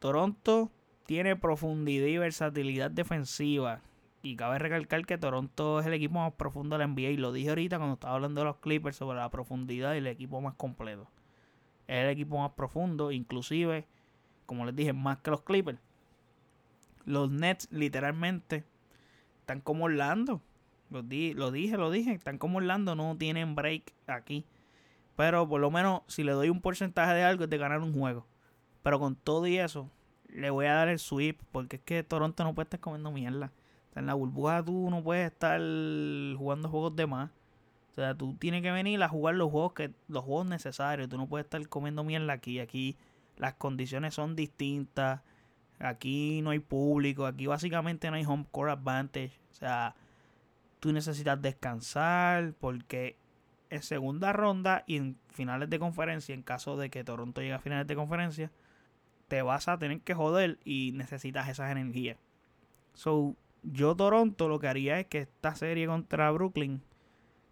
Toronto tiene profundidad y versatilidad defensiva. Y cabe recalcar que Toronto es el equipo más profundo de la NBA. Y lo dije ahorita cuando estaba hablando de los Clippers sobre la profundidad y el equipo más completo. Es el equipo más profundo, inclusive, como les dije, más que los Clippers. Los Nets literalmente están como Orlando. Lo, dije, lo dije. Están como Orlando, no tienen break aquí. Pero por lo menos si le doy un porcentaje de algo es de ganar un juego. Pero con todo y eso, le voy a dar el sweep. Porque es que Toronto no puede estar comiendo mierda en la burbuja tú no puedes estar jugando juegos de más. O sea, tú tienes que venir a jugar los juegos que los juegos necesarios. Tú no puedes estar comiendo mierda aquí. Aquí las condiciones son distintas. Aquí no hay público. Aquí básicamente no hay home court advantage. O sea, tú necesitas descansar porque en segunda ronda y en finales de conferencia, en caso de que Toronto llegue a finales de conferencia, te vas a tener que joder y necesitas esas energías. So, yo Toronto lo que haría es que esta serie contra Brooklyn,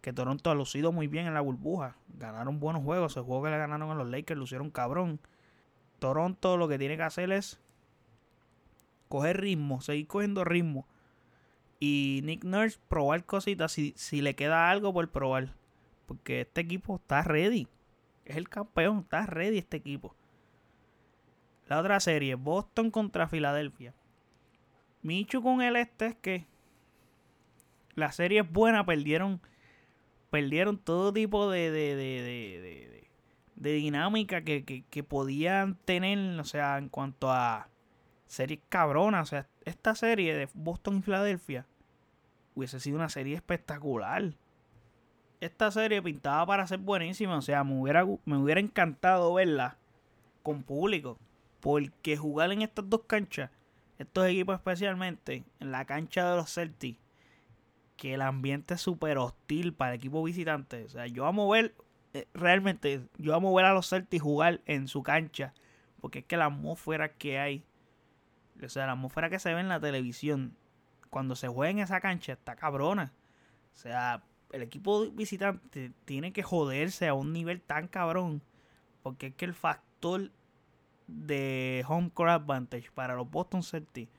que Toronto ha lucido muy bien en la burbuja, ganaron buenos juegos, el juego que le ganaron a los Lakers lucieron cabrón. Toronto lo que tiene que hacer es coger ritmo, seguir cogiendo ritmo. Y Nick Nurse probar cositas si, si le queda algo por probar. Porque este equipo está ready. Es el campeón, está ready este equipo. La otra serie, Boston contra Filadelfia. Michu con el este es que la serie es buena, perdieron perdieron todo tipo de, de, de, de, de dinámica que, que, que, podían tener, o sea, en cuanto a series cabronas. O sea, esta serie de Boston y Filadelfia hubiese sido una serie espectacular. Esta serie pintaba para ser buenísima, o sea, me hubiera, me hubiera encantado verla con público. Porque jugar en estas dos canchas, estos equipos especialmente, en la cancha de los Celtics, que el ambiente es súper hostil para el equipo visitante. O sea, yo amo ver, eh, realmente, yo amo ver a los Celtics jugar en su cancha. Porque es que la atmósfera que hay, o sea, la atmósfera que se ve en la televisión, cuando se juega en esa cancha, está cabrona. O sea, el equipo visitante tiene que joderse a un nivel tan cabrón. Porque es que el factor de home court advantage para los Boston Celtics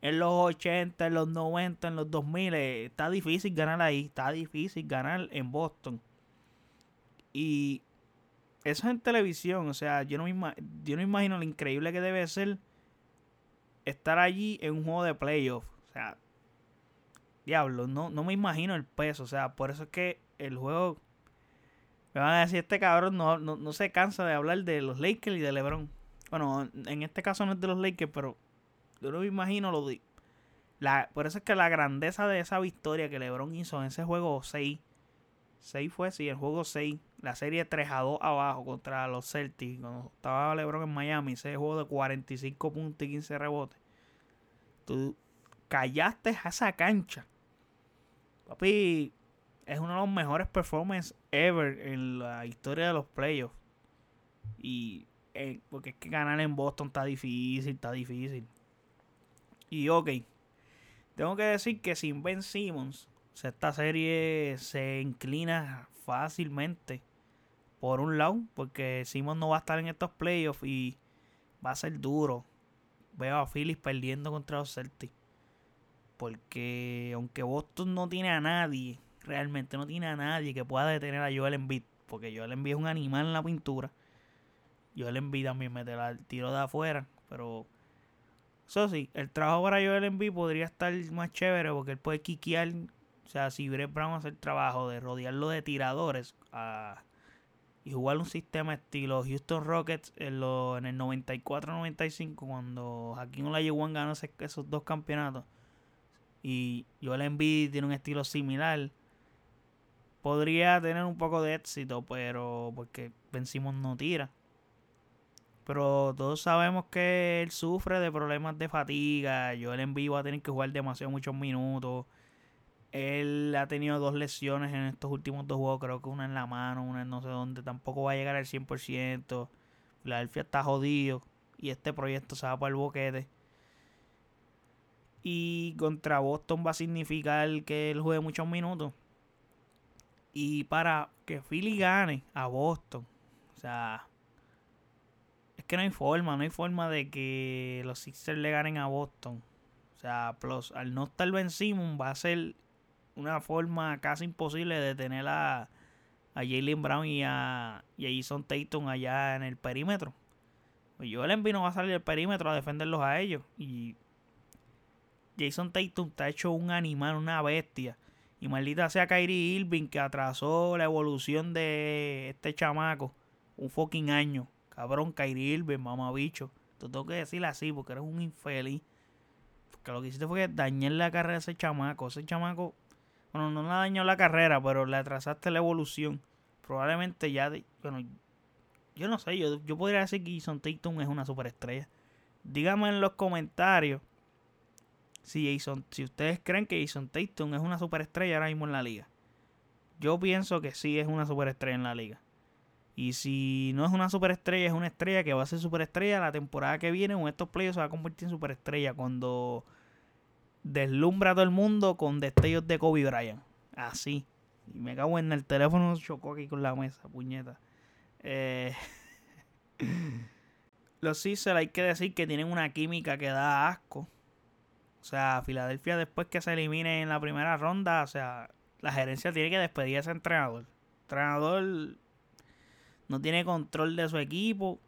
en los 80, en los 90, en los 2000, eh, está difícil ganar ahí, está difícil ganar en Boston. Y eso es en televisión, o sea, yo no me, imagino lo increíble que debe ser estar allí en un juego de playoff. O sea, diablo, no, no me imagino el peso, o sea, por eso es que el juego... Me van a decir, este cabrón no, no, no se cansa de hablar de los Lakers y de LeBron. Bueno, en este caso no es de los Lakers, pero yo no me imagino lo de. La, por eso es que la grandeza de esa victoria que LeBron hizo en ese juego 6. 6 fue, sí, el juego 6. La serie 3 a 2 abajo contra los Celtics. Cuando estaba LeBron en Miami. Ese juego de 45 puntos y 15 rebotes. Tú callaste a esa cancha. Papi, es uno de los mejores performances ever en la historia de los playoffs. Y eh, porque es que ganar en Boston está difícil, está difícil. Y ok, tengo que decir que sin Ben Simmons, esta serie se inclina fácilmente por un lado, porque Simmons no va a estar en estos playoffs y va a ser duro. Veo a Phillies perdiendo contra los Celtics. Porque aunque Boston no tiene a nadie, realmente no tiene a nadie que pueda detener a Joel Embiid. Porque Joel Embiid es un animal en la pintura. Joel Embiid también mete el tiro de afuera. Pero eso sí, el trabajo para Joel Embiid podría estar más chévere porque él puede quiquear. O sea, si Brett Brown hace el trabajo de rodearlo de tiradores y jugar un sistema estilo Houston Rockets en, lo, en el 94-95 cuando Hakim Olajuwon ganó esos dos campeonatos y Joel Embiid tiene un estilo similar podría tener un poco de éxito pero porque vencimos no tira pero todos sabemos que él sufre de problemas de fatiga. En vivo va a tener que jugar demasiado muchos minutos. Él ha tenido dos lesiones en estos últimos dos juegos. Creo que una en la mano, una en no sé dónde. Tampoco va a llegar al 100%. Philadelphia está jodido. Y este proyecto se va para el boquete. Y contra Boston va a significar que él juegue muchos minutos. Y para que Philly gane a Boston. O sea, es que no hay forma, no hay forma de que los Sixers le ganen a Boston. O sea, plus, al no estar Ben Simmons va a ser una forma casi imposible de tener a, a Jalen Brown y a, y a Jason Tatum allá en el perímetro. Pues Joel Embiid no va a salir del perímetro a defenderlos a ellos. Y Jason Tatum está hecho un animal, una bestia. Y maldita sea Kyrie Irving que atrasó la evolución de este chamaco un fucking año. Cabrón, Kyrie Irving, mamabicho. Te tengo que decir así porque eres un infeliz. Porque lo que hiciste fue dañar la carrera a ese chamaco. Ese chamaco, bueno, no le dañó la carrera, pero le atrasaste la evolución. Probablemente ya, bueno, yo no sé, yo, yo podría decir que Jason Tatum es una superestrella. Díganme en los comentarios si, Jason, si ustedes creen que Jason Tatum es una superestrella ahora mismo en la liga. Yo pienso que sí es una superestrella en la liga. Y si no es una superestrella, es una estrella que va a ser superestrella la temporada que viene o estos playoffs se va a convertir en superestrella cuando deslumbra a todo el mundo con destellos de Kobe Bryant. Así. Y me cago en el teléfono, chocó aquí con la mesa, puñeta. Eh, los Sixers hay que decir que tienen una química que da asco. O sea, Filadelfia después que se elimine en la primera ronda, o sea, la gerencia tiene que despedir a ese entrenador. Entrenador no tiene control de su equipo.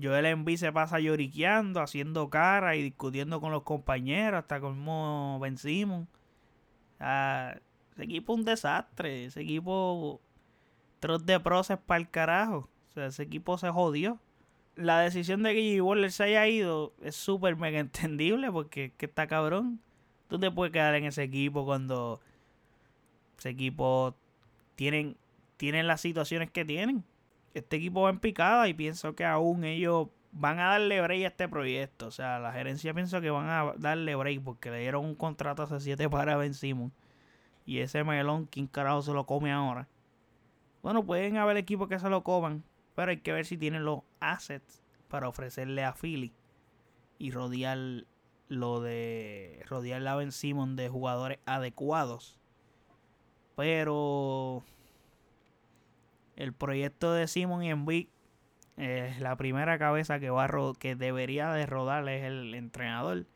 Joel Embiid se pasa lloriqueando, haciendo cara y discutiendo con los compañeros hasta como vencimos. ese equipo es un desastre. Ese equipo tros de proces para el carajo. O sea, ese equipo se jodió. La decisión de que Jimmy Waller se haya ido es súper mega entendible porque que está cabrón. Tú te puedes quedar en ese equipo cuando ese equipo tienen, tienen las situaciones que tienen este equipo va en picada y pienso que aún ellos van a darle break a este proyecto. O sea, la gerencia pienso que van a darle break porque le dieron un contrato hace 7 para Ben Y ese melón, ¿quién carajo se lo come ahora? Bueno, pueden haber equipos que se lo coman, pero hay que ver si tienen los assets para ofrecerle a Philly y rodear lo de rodear a Ben Simon de jugadores adecuados. Pero el proyecto de Simon y Embiid es la primera cabeza que va que debería de rodar es el entrenador.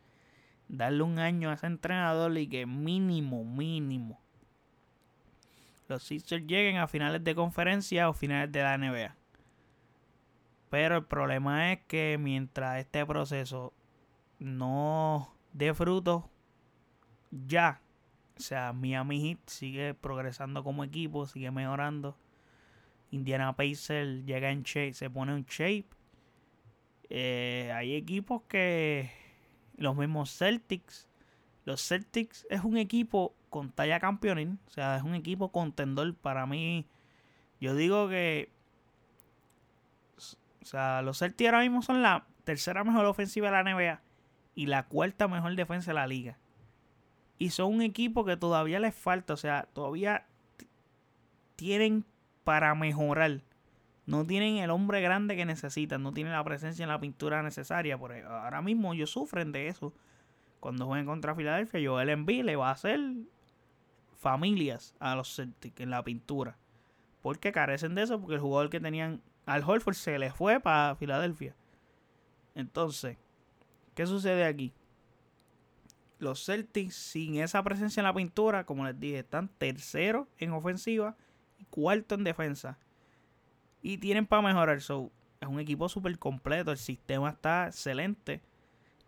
Darle un año a ese entrenador y que mínimo, mínimo los Sixers lleguen a finales de conferencia o finales de la NBA. Pero el problema es que mientras este proceso no dé fruto ya, o sea, Miami Heat sigue progresando como equipo, sigue mejorando Indiana Pacers llega en shape, se pone en shape. Eh, hay equipos que los mismos Celtics. Los Celtics es un equipo con talla campeonil. O sea, es un equipo contendor. Para mí, yo digo que. O sea, los Celtics ahora mismo son la tercera mejor ofensiva de la NBA y la cuarta mejor defensa de la liga. Y son un equipo que todavía les falta. O sea, todavía tienen para mejorar. No tienen el hombre grande que necesitan, no tienen la presencia en la pintura necesaria. Por ahora mismo ellos sufren de eso. Cuando jueguen contra Filadelfia, Joel Embiid le va a hacer familias a los Celtics en la pintura. Porque carecen de eso, porque el jugador que tenían al Holford se le fue para Filadelfia. Entonces, ¿qué sucede aquí? Los Celtics, sin esa presencia en la pintura, como les dije, están terceros en ofensiva cuarto en defensa. Y tienen para mejorar. So, es un equipo súper completo. El sistema está excelente.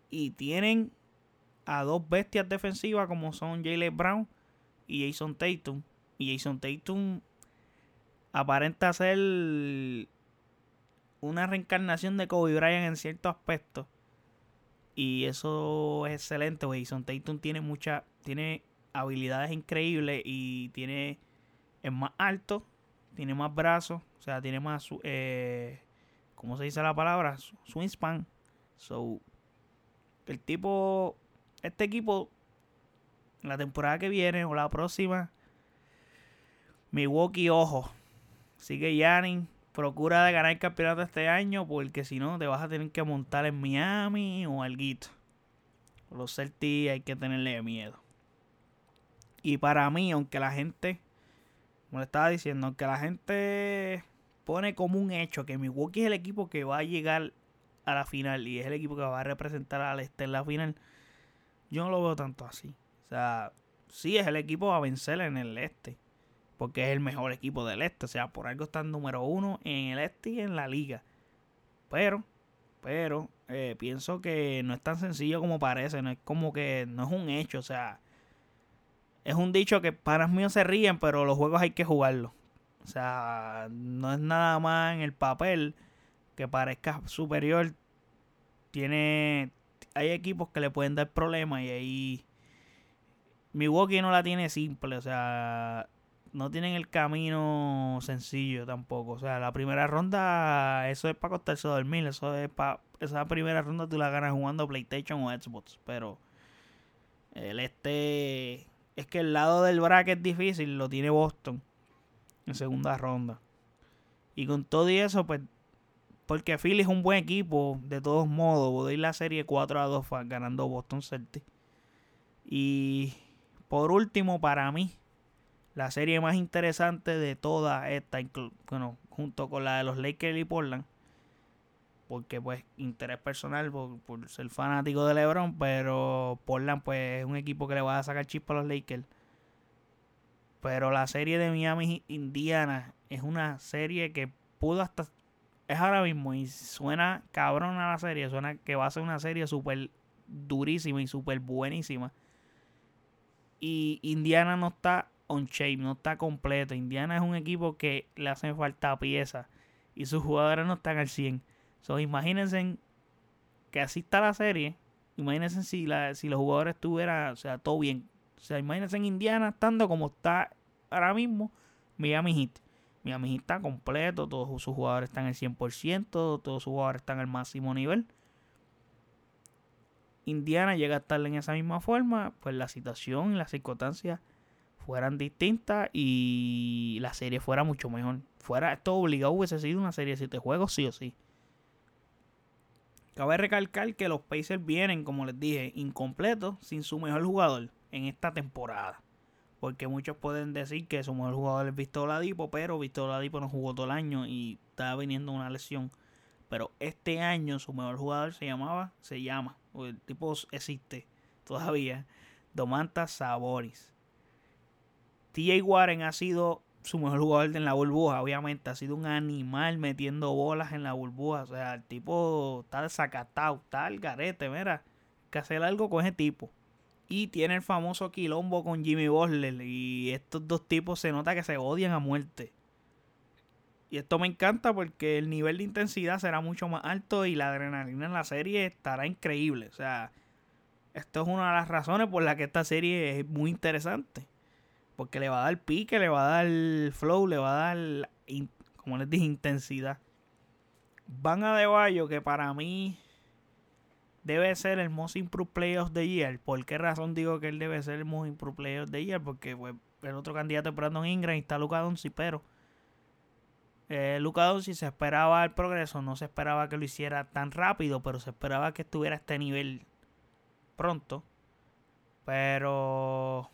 Y tienen a dos bestias defensivas como son Jalen Brown y Jason Tatum. Y Jason Tatum aparenta ser una reencarnación de Kobe Bryant en cierto aspecto. Y eso es excelente. Jason Tatum tiene mucha, tiene habilidades increíbles y tiene es más alto, tiene más brazos, o sea, tiene más, eh, ¿cómo se dice la palabra? Swing span. So, el tipo, este equipo, la temporada que viene o la próxima, Milwaukee, ojo, sigue Yanni, procura de ganar el campeonato este año, porque si no, te vas a tener que montar en Miami o algo. Los Celtics hay que tenerle miedo. Y para mí, aunque la gente como le estaba diciendo, que la gente pone como un hecho que Milwaukee es el equipo que va a llegar a la final y es el equipo que va a representar al este en la final, yo no lo veo tanto así. O sea, sí es el equipo a vencer en el este, porque es el mejor equipo del este. O sea, por algo está el número uno en el este y en la liga. Pero, pero, eh, pienso que no es tan sencillo como parece, no es como que no es un hecho, o sea es un dicho que para míos se ríen, pero los juegos hay que jugarlos. O sea, no es nada más en el papel que parezca superior. Tiene. Hay equipos que le pueden dar problemas y ahí. Milwaukee no la tiene simple, o sea, no tienen el camino sencillo tampoco. O sea, la primera ronda, eso es para costarse dormir. Eso es para. Esa primera ronda tú la ganas jugando PlayStation o Xbox. Pero el este es que el lado del bracket difícil lo tiene Boston en segunda ronda. Y con todo y eso, pues, porque Philly es un buen equipo, de todos modos, voy a ir la serie 4 a 2 ganando Boston Celtics. Y por último, para mí, la serie más interesante de toda esta, bueno, junto con la de los Lakers y Portland, porque pues interés personal por, ser fanático de LeBron, pero Portland pues es un equipo que le va a sacar chispa a los Lakers. Pero la serie de Miami Indiana es una serie que pudo hasta es ahora mismo y suena cabrón a la serie, suena que va a ser una serie súper durísima y súper buenísima. Y Indiana no está on shape, no está completo. Indiana es un equipo que le hacen falta piezas y sus jugadores no están al 100. So, imagínense que así está la serie. Imagínense si, la, si los jugadores estuvieran, o sea, todo bien. O sea, imagínense en Indiana estando como está ahora mismo Miami Heat. Miami Heat está completo, todos sus jugadores están al 100%, todos sus jugadores están al máximo nivel. Indiana llega a estar en esa misma forma, pues la situación y las circunstancias fueran distintas y la serie fuera mucho mejor. Fuera esto obligado hubiese sido una serie de 7 juegos, sí o sí. Cabe recalcar que los Pacers vienen, como les dije, incompletos, sin su mejor jugador en esta temporada. Porque muchos pueden decir que su mejor jugador es Víctor Ladipo, pero Víctor Ladipo no jugó todo el año y está viniendo una lesión. Pero este año su mejor jugador se llamaba, se llama, el tipo existe todavía, Domantas Saboris. TJ Warren ha sido su mejor jugador en la burbuja, obviamente. Ha sido un animal metiendo bolas en la burbuja. O sea, el tipo está desacatado, está al garete, mira. Que hacer algo con ese tipo. Y tiene el famoso quilombo con Jimmy Butler. Y estos dos tipos se nota que se odian a muerte. Y esto me encanta porque el nivel de intensidad será mucho más alto y la adrenalina en la serie estará increíble. O sea, esto es una de las razones por las que esta serie es muy interesante. Porque le va a dar pique, le va a dar flow, le va a dar, como les dije, intensidad. Van a De Bayo, que para mí debe ser el Most Improved Player of the Year. ¿Por qué razón digo que él debe ser el Most Improved Player of the Year? Porque pues, el otro candidato es Brandon Ingram está Luca Doncic, pero eh, Luca Doncic se esperaba el progreso, no se esperaba que lo hiciera tan rápido, pero se esperaba que estuviera a este nivel pronto. Pero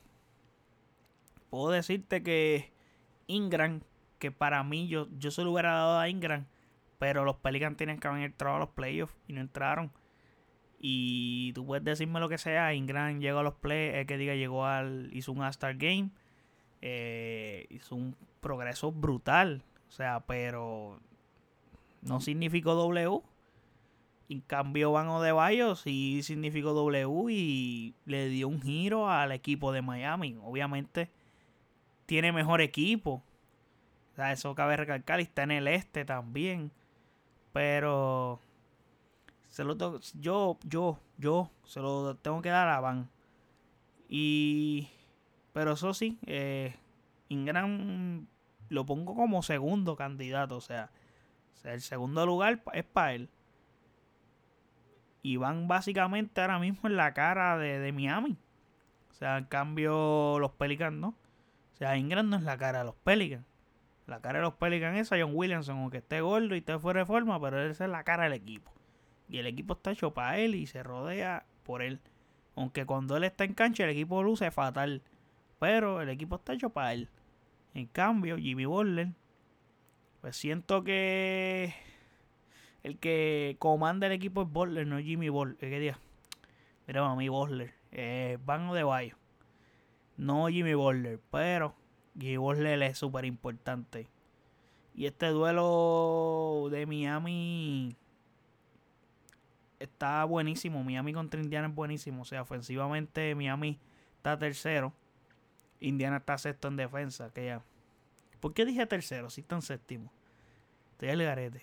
puedo decirte que Ingram, que para mí yo, yo se lo hubiera dado a Ingram, pero los Pelicans tienen que haber entrado a los playoffs y no entraron. Y tú puedes decirme lo que sea, Ingram llegó a los playoffs, el que diga llegó al, hizo un All-Star Game, eh, hizo un progreso brutal, o sea, pero no significó W. En cambio, Van de Bayo sí significó W y le dio un giro al equipo de Miami. Obviamente tiene mejor equipo. O sea, eso cabe recalcar. Y está en el este también. Pero se lo yo, yo, yo se lo tengo que dar a Van. Y pero eso sí, eh, Ingram lo pongo como segundo candidato. O sea, el segundo lugar es para él. Y van básicamente ahora mismo en la cara de, de Miami. O sea, en cambio, los Pelicans no. O sea, Ingram no es la cara de los Pelicans. La cara de los Pelicans es a John Williamson, aunque esté gordo y esté fuera de forma, pero esa es la cara del equipo. Y el equipo está hecho para él y se rodea por él. Aunque cuando él está en cancha, el equipo luce fatal. Pero el equipo está hecho para él. En cambio, Jimmy Butler, pues siento que el que comanda el equipo es Butler, no Jimmy Butler. ¿Qué día? Mira, mami, Butler. Eh, Van de Bayo no Jimmy Butler, pero Jimmy Butler es súper importante. Y este duelo de Miami está buenísimo. Miami contra Indiana es buenísimo. O sea, ofensivamente Miami está tercero. Indiana está sexto en defensa. Que ya. ¿Por qué dije tercero? Si está en séptimo. Estoy al garete.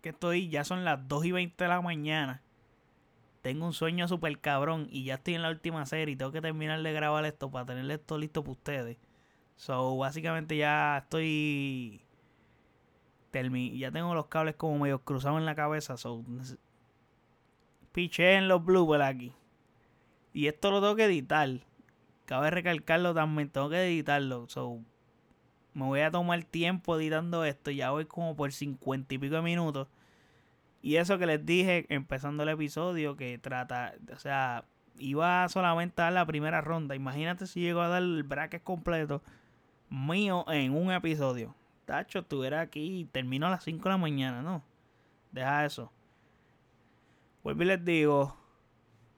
Que estoy, ya son las 2 y 20 de la mañana tengo un sueño súper cabrón y ya estoy en la última serie y tengo que terminar de grabar esto para tener esto listo para ustedes. So, básicamente ya estoy... ya tengo los cables como medio cruzados en la cabeza. So, piché en los bloopers aquí. Y esto lo tengo que editar. Cabe recalcarlo también. Tengo que editarlo. So, me voy a tomar tiempo editando esto. Ya voy como por cincuenta y pico de minutos. Y eso que les dije empezando el episodio, que trata, o sea, iba solamente a dar la primera ronda. Imagínate si llego a dar el bracket completo mío en un episodio. Tacho, estuviera aquí y termino a las 5 de la mañana, ¿no? Deja eso. Vuelvo y les digo,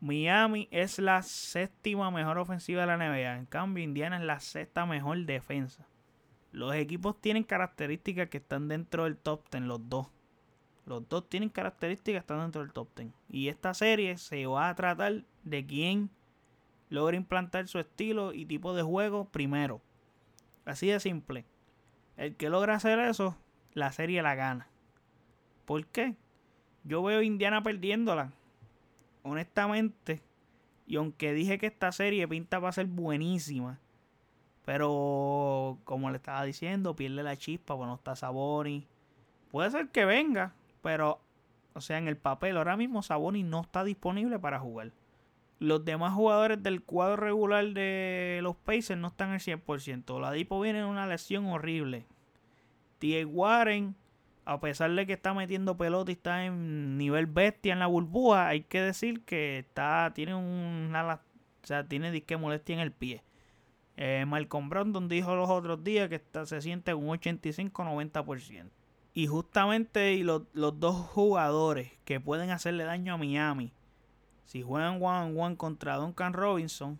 Miami es la séptima mejor ofensiva de la NBA. En cambio, Indiana es la sexta mejor defensa. Los equipos tienen características que están dentro del top 10, los dos. Los dos tienen características están dentro del top 10. Y esta serie se va a tratar de quién logra implantar su estilo y tipo de juego primero. Así de simple. El que logra hacer eso, la serie la gana. ¿Por qué? Yo veo Indiana perdiéndola. Honestamente. Y aunque dije que esta serie pinta va a ser buenísima. Pero como le estaba diciendo, pierde la chispa, pues no está Saboni. Puede ser que venga, pero, o sea, en el papel ahora mismo Saboni no está disponible para jugar. Los demás jugadores del cuadro regular de los Pacers no están al 100%. La Dipo viene en una lesión horrible. T.A. Warren, a pesar de que está metiendo pelota y está en nivel bestia en la burbuja, hay que decir que está tiene una, o sea, tiene disque molestia en el pie. Eh, Malcolm Brandon dijo los otros días que está, se siente un 85-90%. Y justamente los, los dos jugadores que pueden hacerle daño a Miami si juegan one on one contra Duncan Robinson,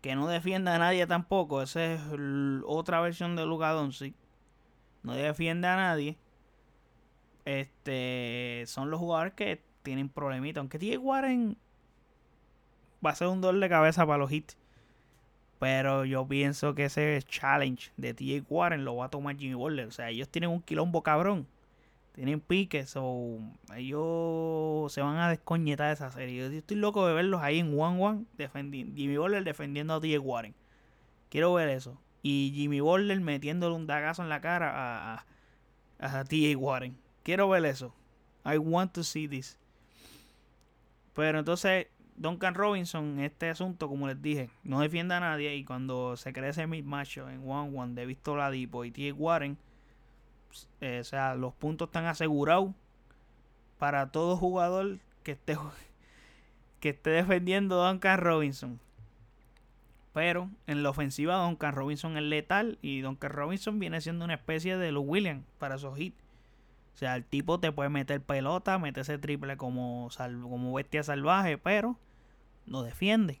que no defienda a nadie tampoco, esa es otra versión de Luka Doncic, no defiende a nadie. Este son los jugadores que tienen problemitas. Aunque T.J. Warren va a ser un dolor de cabeza para los hits. Pero yo pienso que ese challenge de T.J. Warren lo va a tomar Jimmy Butler. O sea, ellos tienen un quilombo cabrón tienen piques o ellos se van a descoñetar de esa serie. Yo estoy loco de verlos ahí en One One defendiendo Jimmy Butler defendiendo a TJ Warren. Quiero ver eso. Y Jimmy Butler metiéndole un dagazo en la cara a, a, a TJ Warren. Quiero ver eso. I want to see this. Pero entonces, Duncan Robinson, este asunto, como les dije, no defiende a nadie. Y cuando se crece mi macho en One One de Víctor Ladipo y TJ Warren eh, o sea, los puntos están asegurados para todo jugador que esté, que esté defendiendo Duncan Robinson. Pero en la ofensiva Duncan Robinson es letal y Duncan Robinson viene siendo una especie de los Williams para esos hits. O sea, el tipo te puede meter pelota, ese triple como, como bestia salvaje, pero no defiende.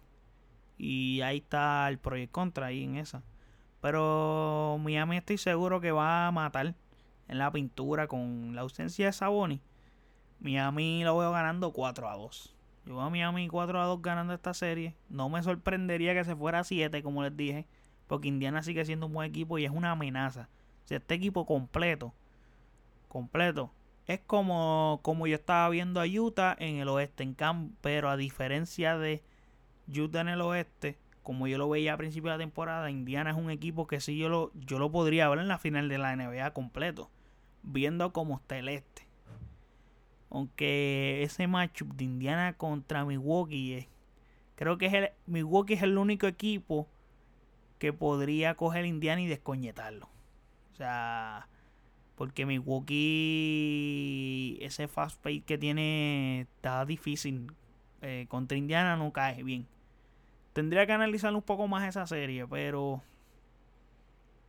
Y ahí está el proyecto contra ahí en esa. Pero Miami estoy seguro que va a matar en la pintura con la ausencia de Saboni, Miami lo veo ganando 4 a 2. Yo veo a Miami 4 a 2 ganando esta serie. No me sorprendería que se fuera a 7, como les dije, porque Indiana sigue siendo un buen equipo y es una amenaza. Sea, este equipo completo, completo, es como, como yo estaba viendo a Utah en el oeste, en camp, pero a diferencia de Utah en el oeste, como yo lo veía a principio de la temporada, Indiana es un equipo que sí yo lo, yo lo podría ver en la final de la NBA completo viendo cómo está el este. Aunque ese matchup de Indiana contra Milwaukee creo que es el, Milwaukee es el único equipo que podría coger Indiana y descoñetarlo. O sea, porque Milwaukee, ese fast pace que tiene, está difícil. Eh, contra Indiana no cae bien. Tendría que analizar un poco más esa serie, pero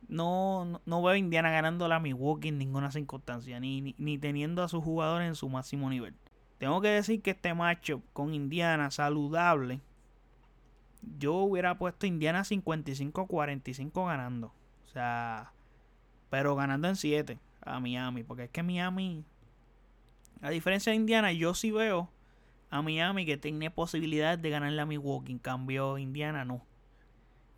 no, no, veo Indiana ganando la Milwaukee en ninguna circunstancia, ni, ni, teniendo a sus jugadores en su máximo nivel. Tengo que decir que este matchup con Indiana saludable, yo hubiera puesto Indiana 55-45 ganando. O sea, pero ganando en 7 a Miami, porque es que Miami, a diferencia de Indiana, yo sí veo a Miami que tiene posibilidades de ganar la Milwaukee, en cambio Indiana no.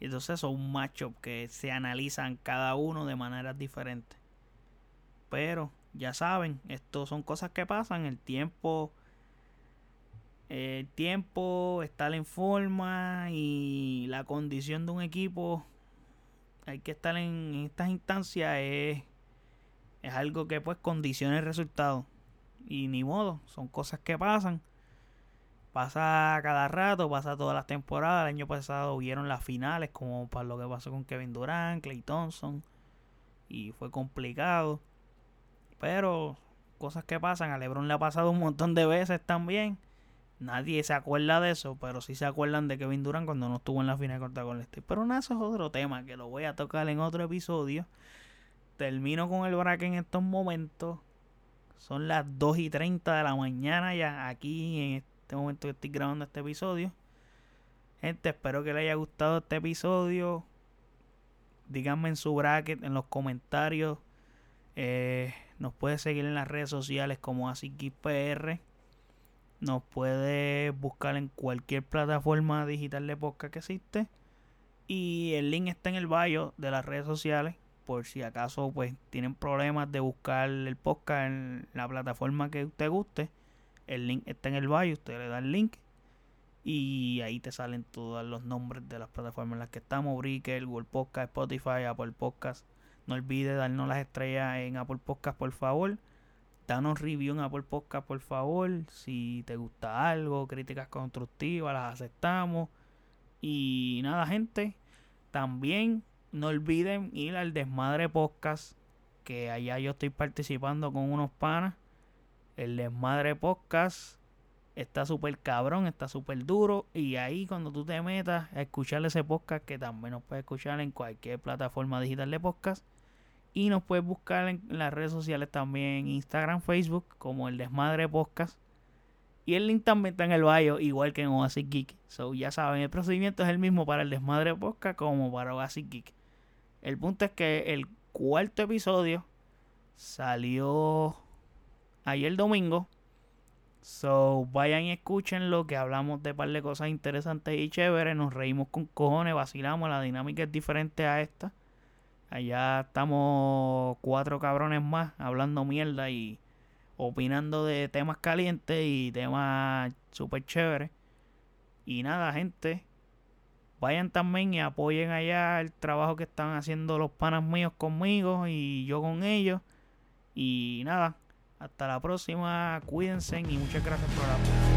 Entonces son matchups que se analizan cada uno de maneras diferentes. Pero ya saben, esto son cosas que pasan. El tiempo, el tiempo, estar en forma y la condición de un equipo. Hay que estar en, estas instancias. Es, es algo que pues condiciona el resultado. Y ni modo, son cosas que pasan. Pasa cada rato, pasa todas las temporadas. El año pasado hubieron las finales, como para lo que pasó con Kevin Durant, Clay Thompson. Y fue complicado. Pero cosas que pasan. A LeBron le ha pasado un montón de veces también. Nadie se acuerda de eso, pero sí se acuerdan de Kevin Durant cuando no estuvo en la final contra Golden State. Pero nada, eso es otro tema que lo voy a tocar en otro episodio. Termino con el bracket en estos momentos. Son las 2 y 30 de la mañana ya aquí en este momento que estoy grabando este episodio. Gente, espero que les haya gustado este episodio. díganme en su bracket, en los comentarios. Eh, nos puede seguir en las redes sociales como AsiKipR. Nos puede buscar en cualquier plataforma digital de podcast que existe. Y el link está en el bio de las redes sociales. Por si acaso pues tienen problemas de buscar el podcast en la plataforma que usted guste. El link está en el bio. Usted le da el link. Y ahí te salen todos los nombres de las plataformas en las que estamos. Breaker, Google Podcast, Spotify, Apple Podcast. No olvide darnos las estrellas en Apple Podcast, por favor. Danos review en Apple Podcast, por favor. Si te gusta algo, críticas constructivas, las aceptamos. Y nada, gente. También no olviden ir al Desmadre Podcast. Que allá yo estoy participando con unos panas. El Desmadre Podcast está súper cabrón, está súper duro. Y ahí cuando tú te metas a escuchar ese podcast, que también nos puedes escuchar en cualquier plataforma digital de podcast y nos puedes buscar en las redes sociales también, Instagram, Facebook, como el Desmadre Podcast. Y el link también está en el bio, igual que en Oasis Geek. So, ya saben, el procedimiento es el mismo para el Desmadre Podcast como para Oasis Geek. El punto es que el cuarto episodio salió ayer domingo. So, vayan y escuchen lo que hablamos de par de cosas interesantes y chéveres. Nos reímos con cojones, vacilamos. La dinámica es diferente a esta. Allá estamos cuatro cabrones más hablando mierda y opinando de temas calientes y temas súper chéveres. Y nada, gente, vayan también y apoyen allá el trabajo que están haciendo los panas míos conmigo y yo con ellos. Y nada, hasta la próxima, cuídense y muchas gracias por apoyo.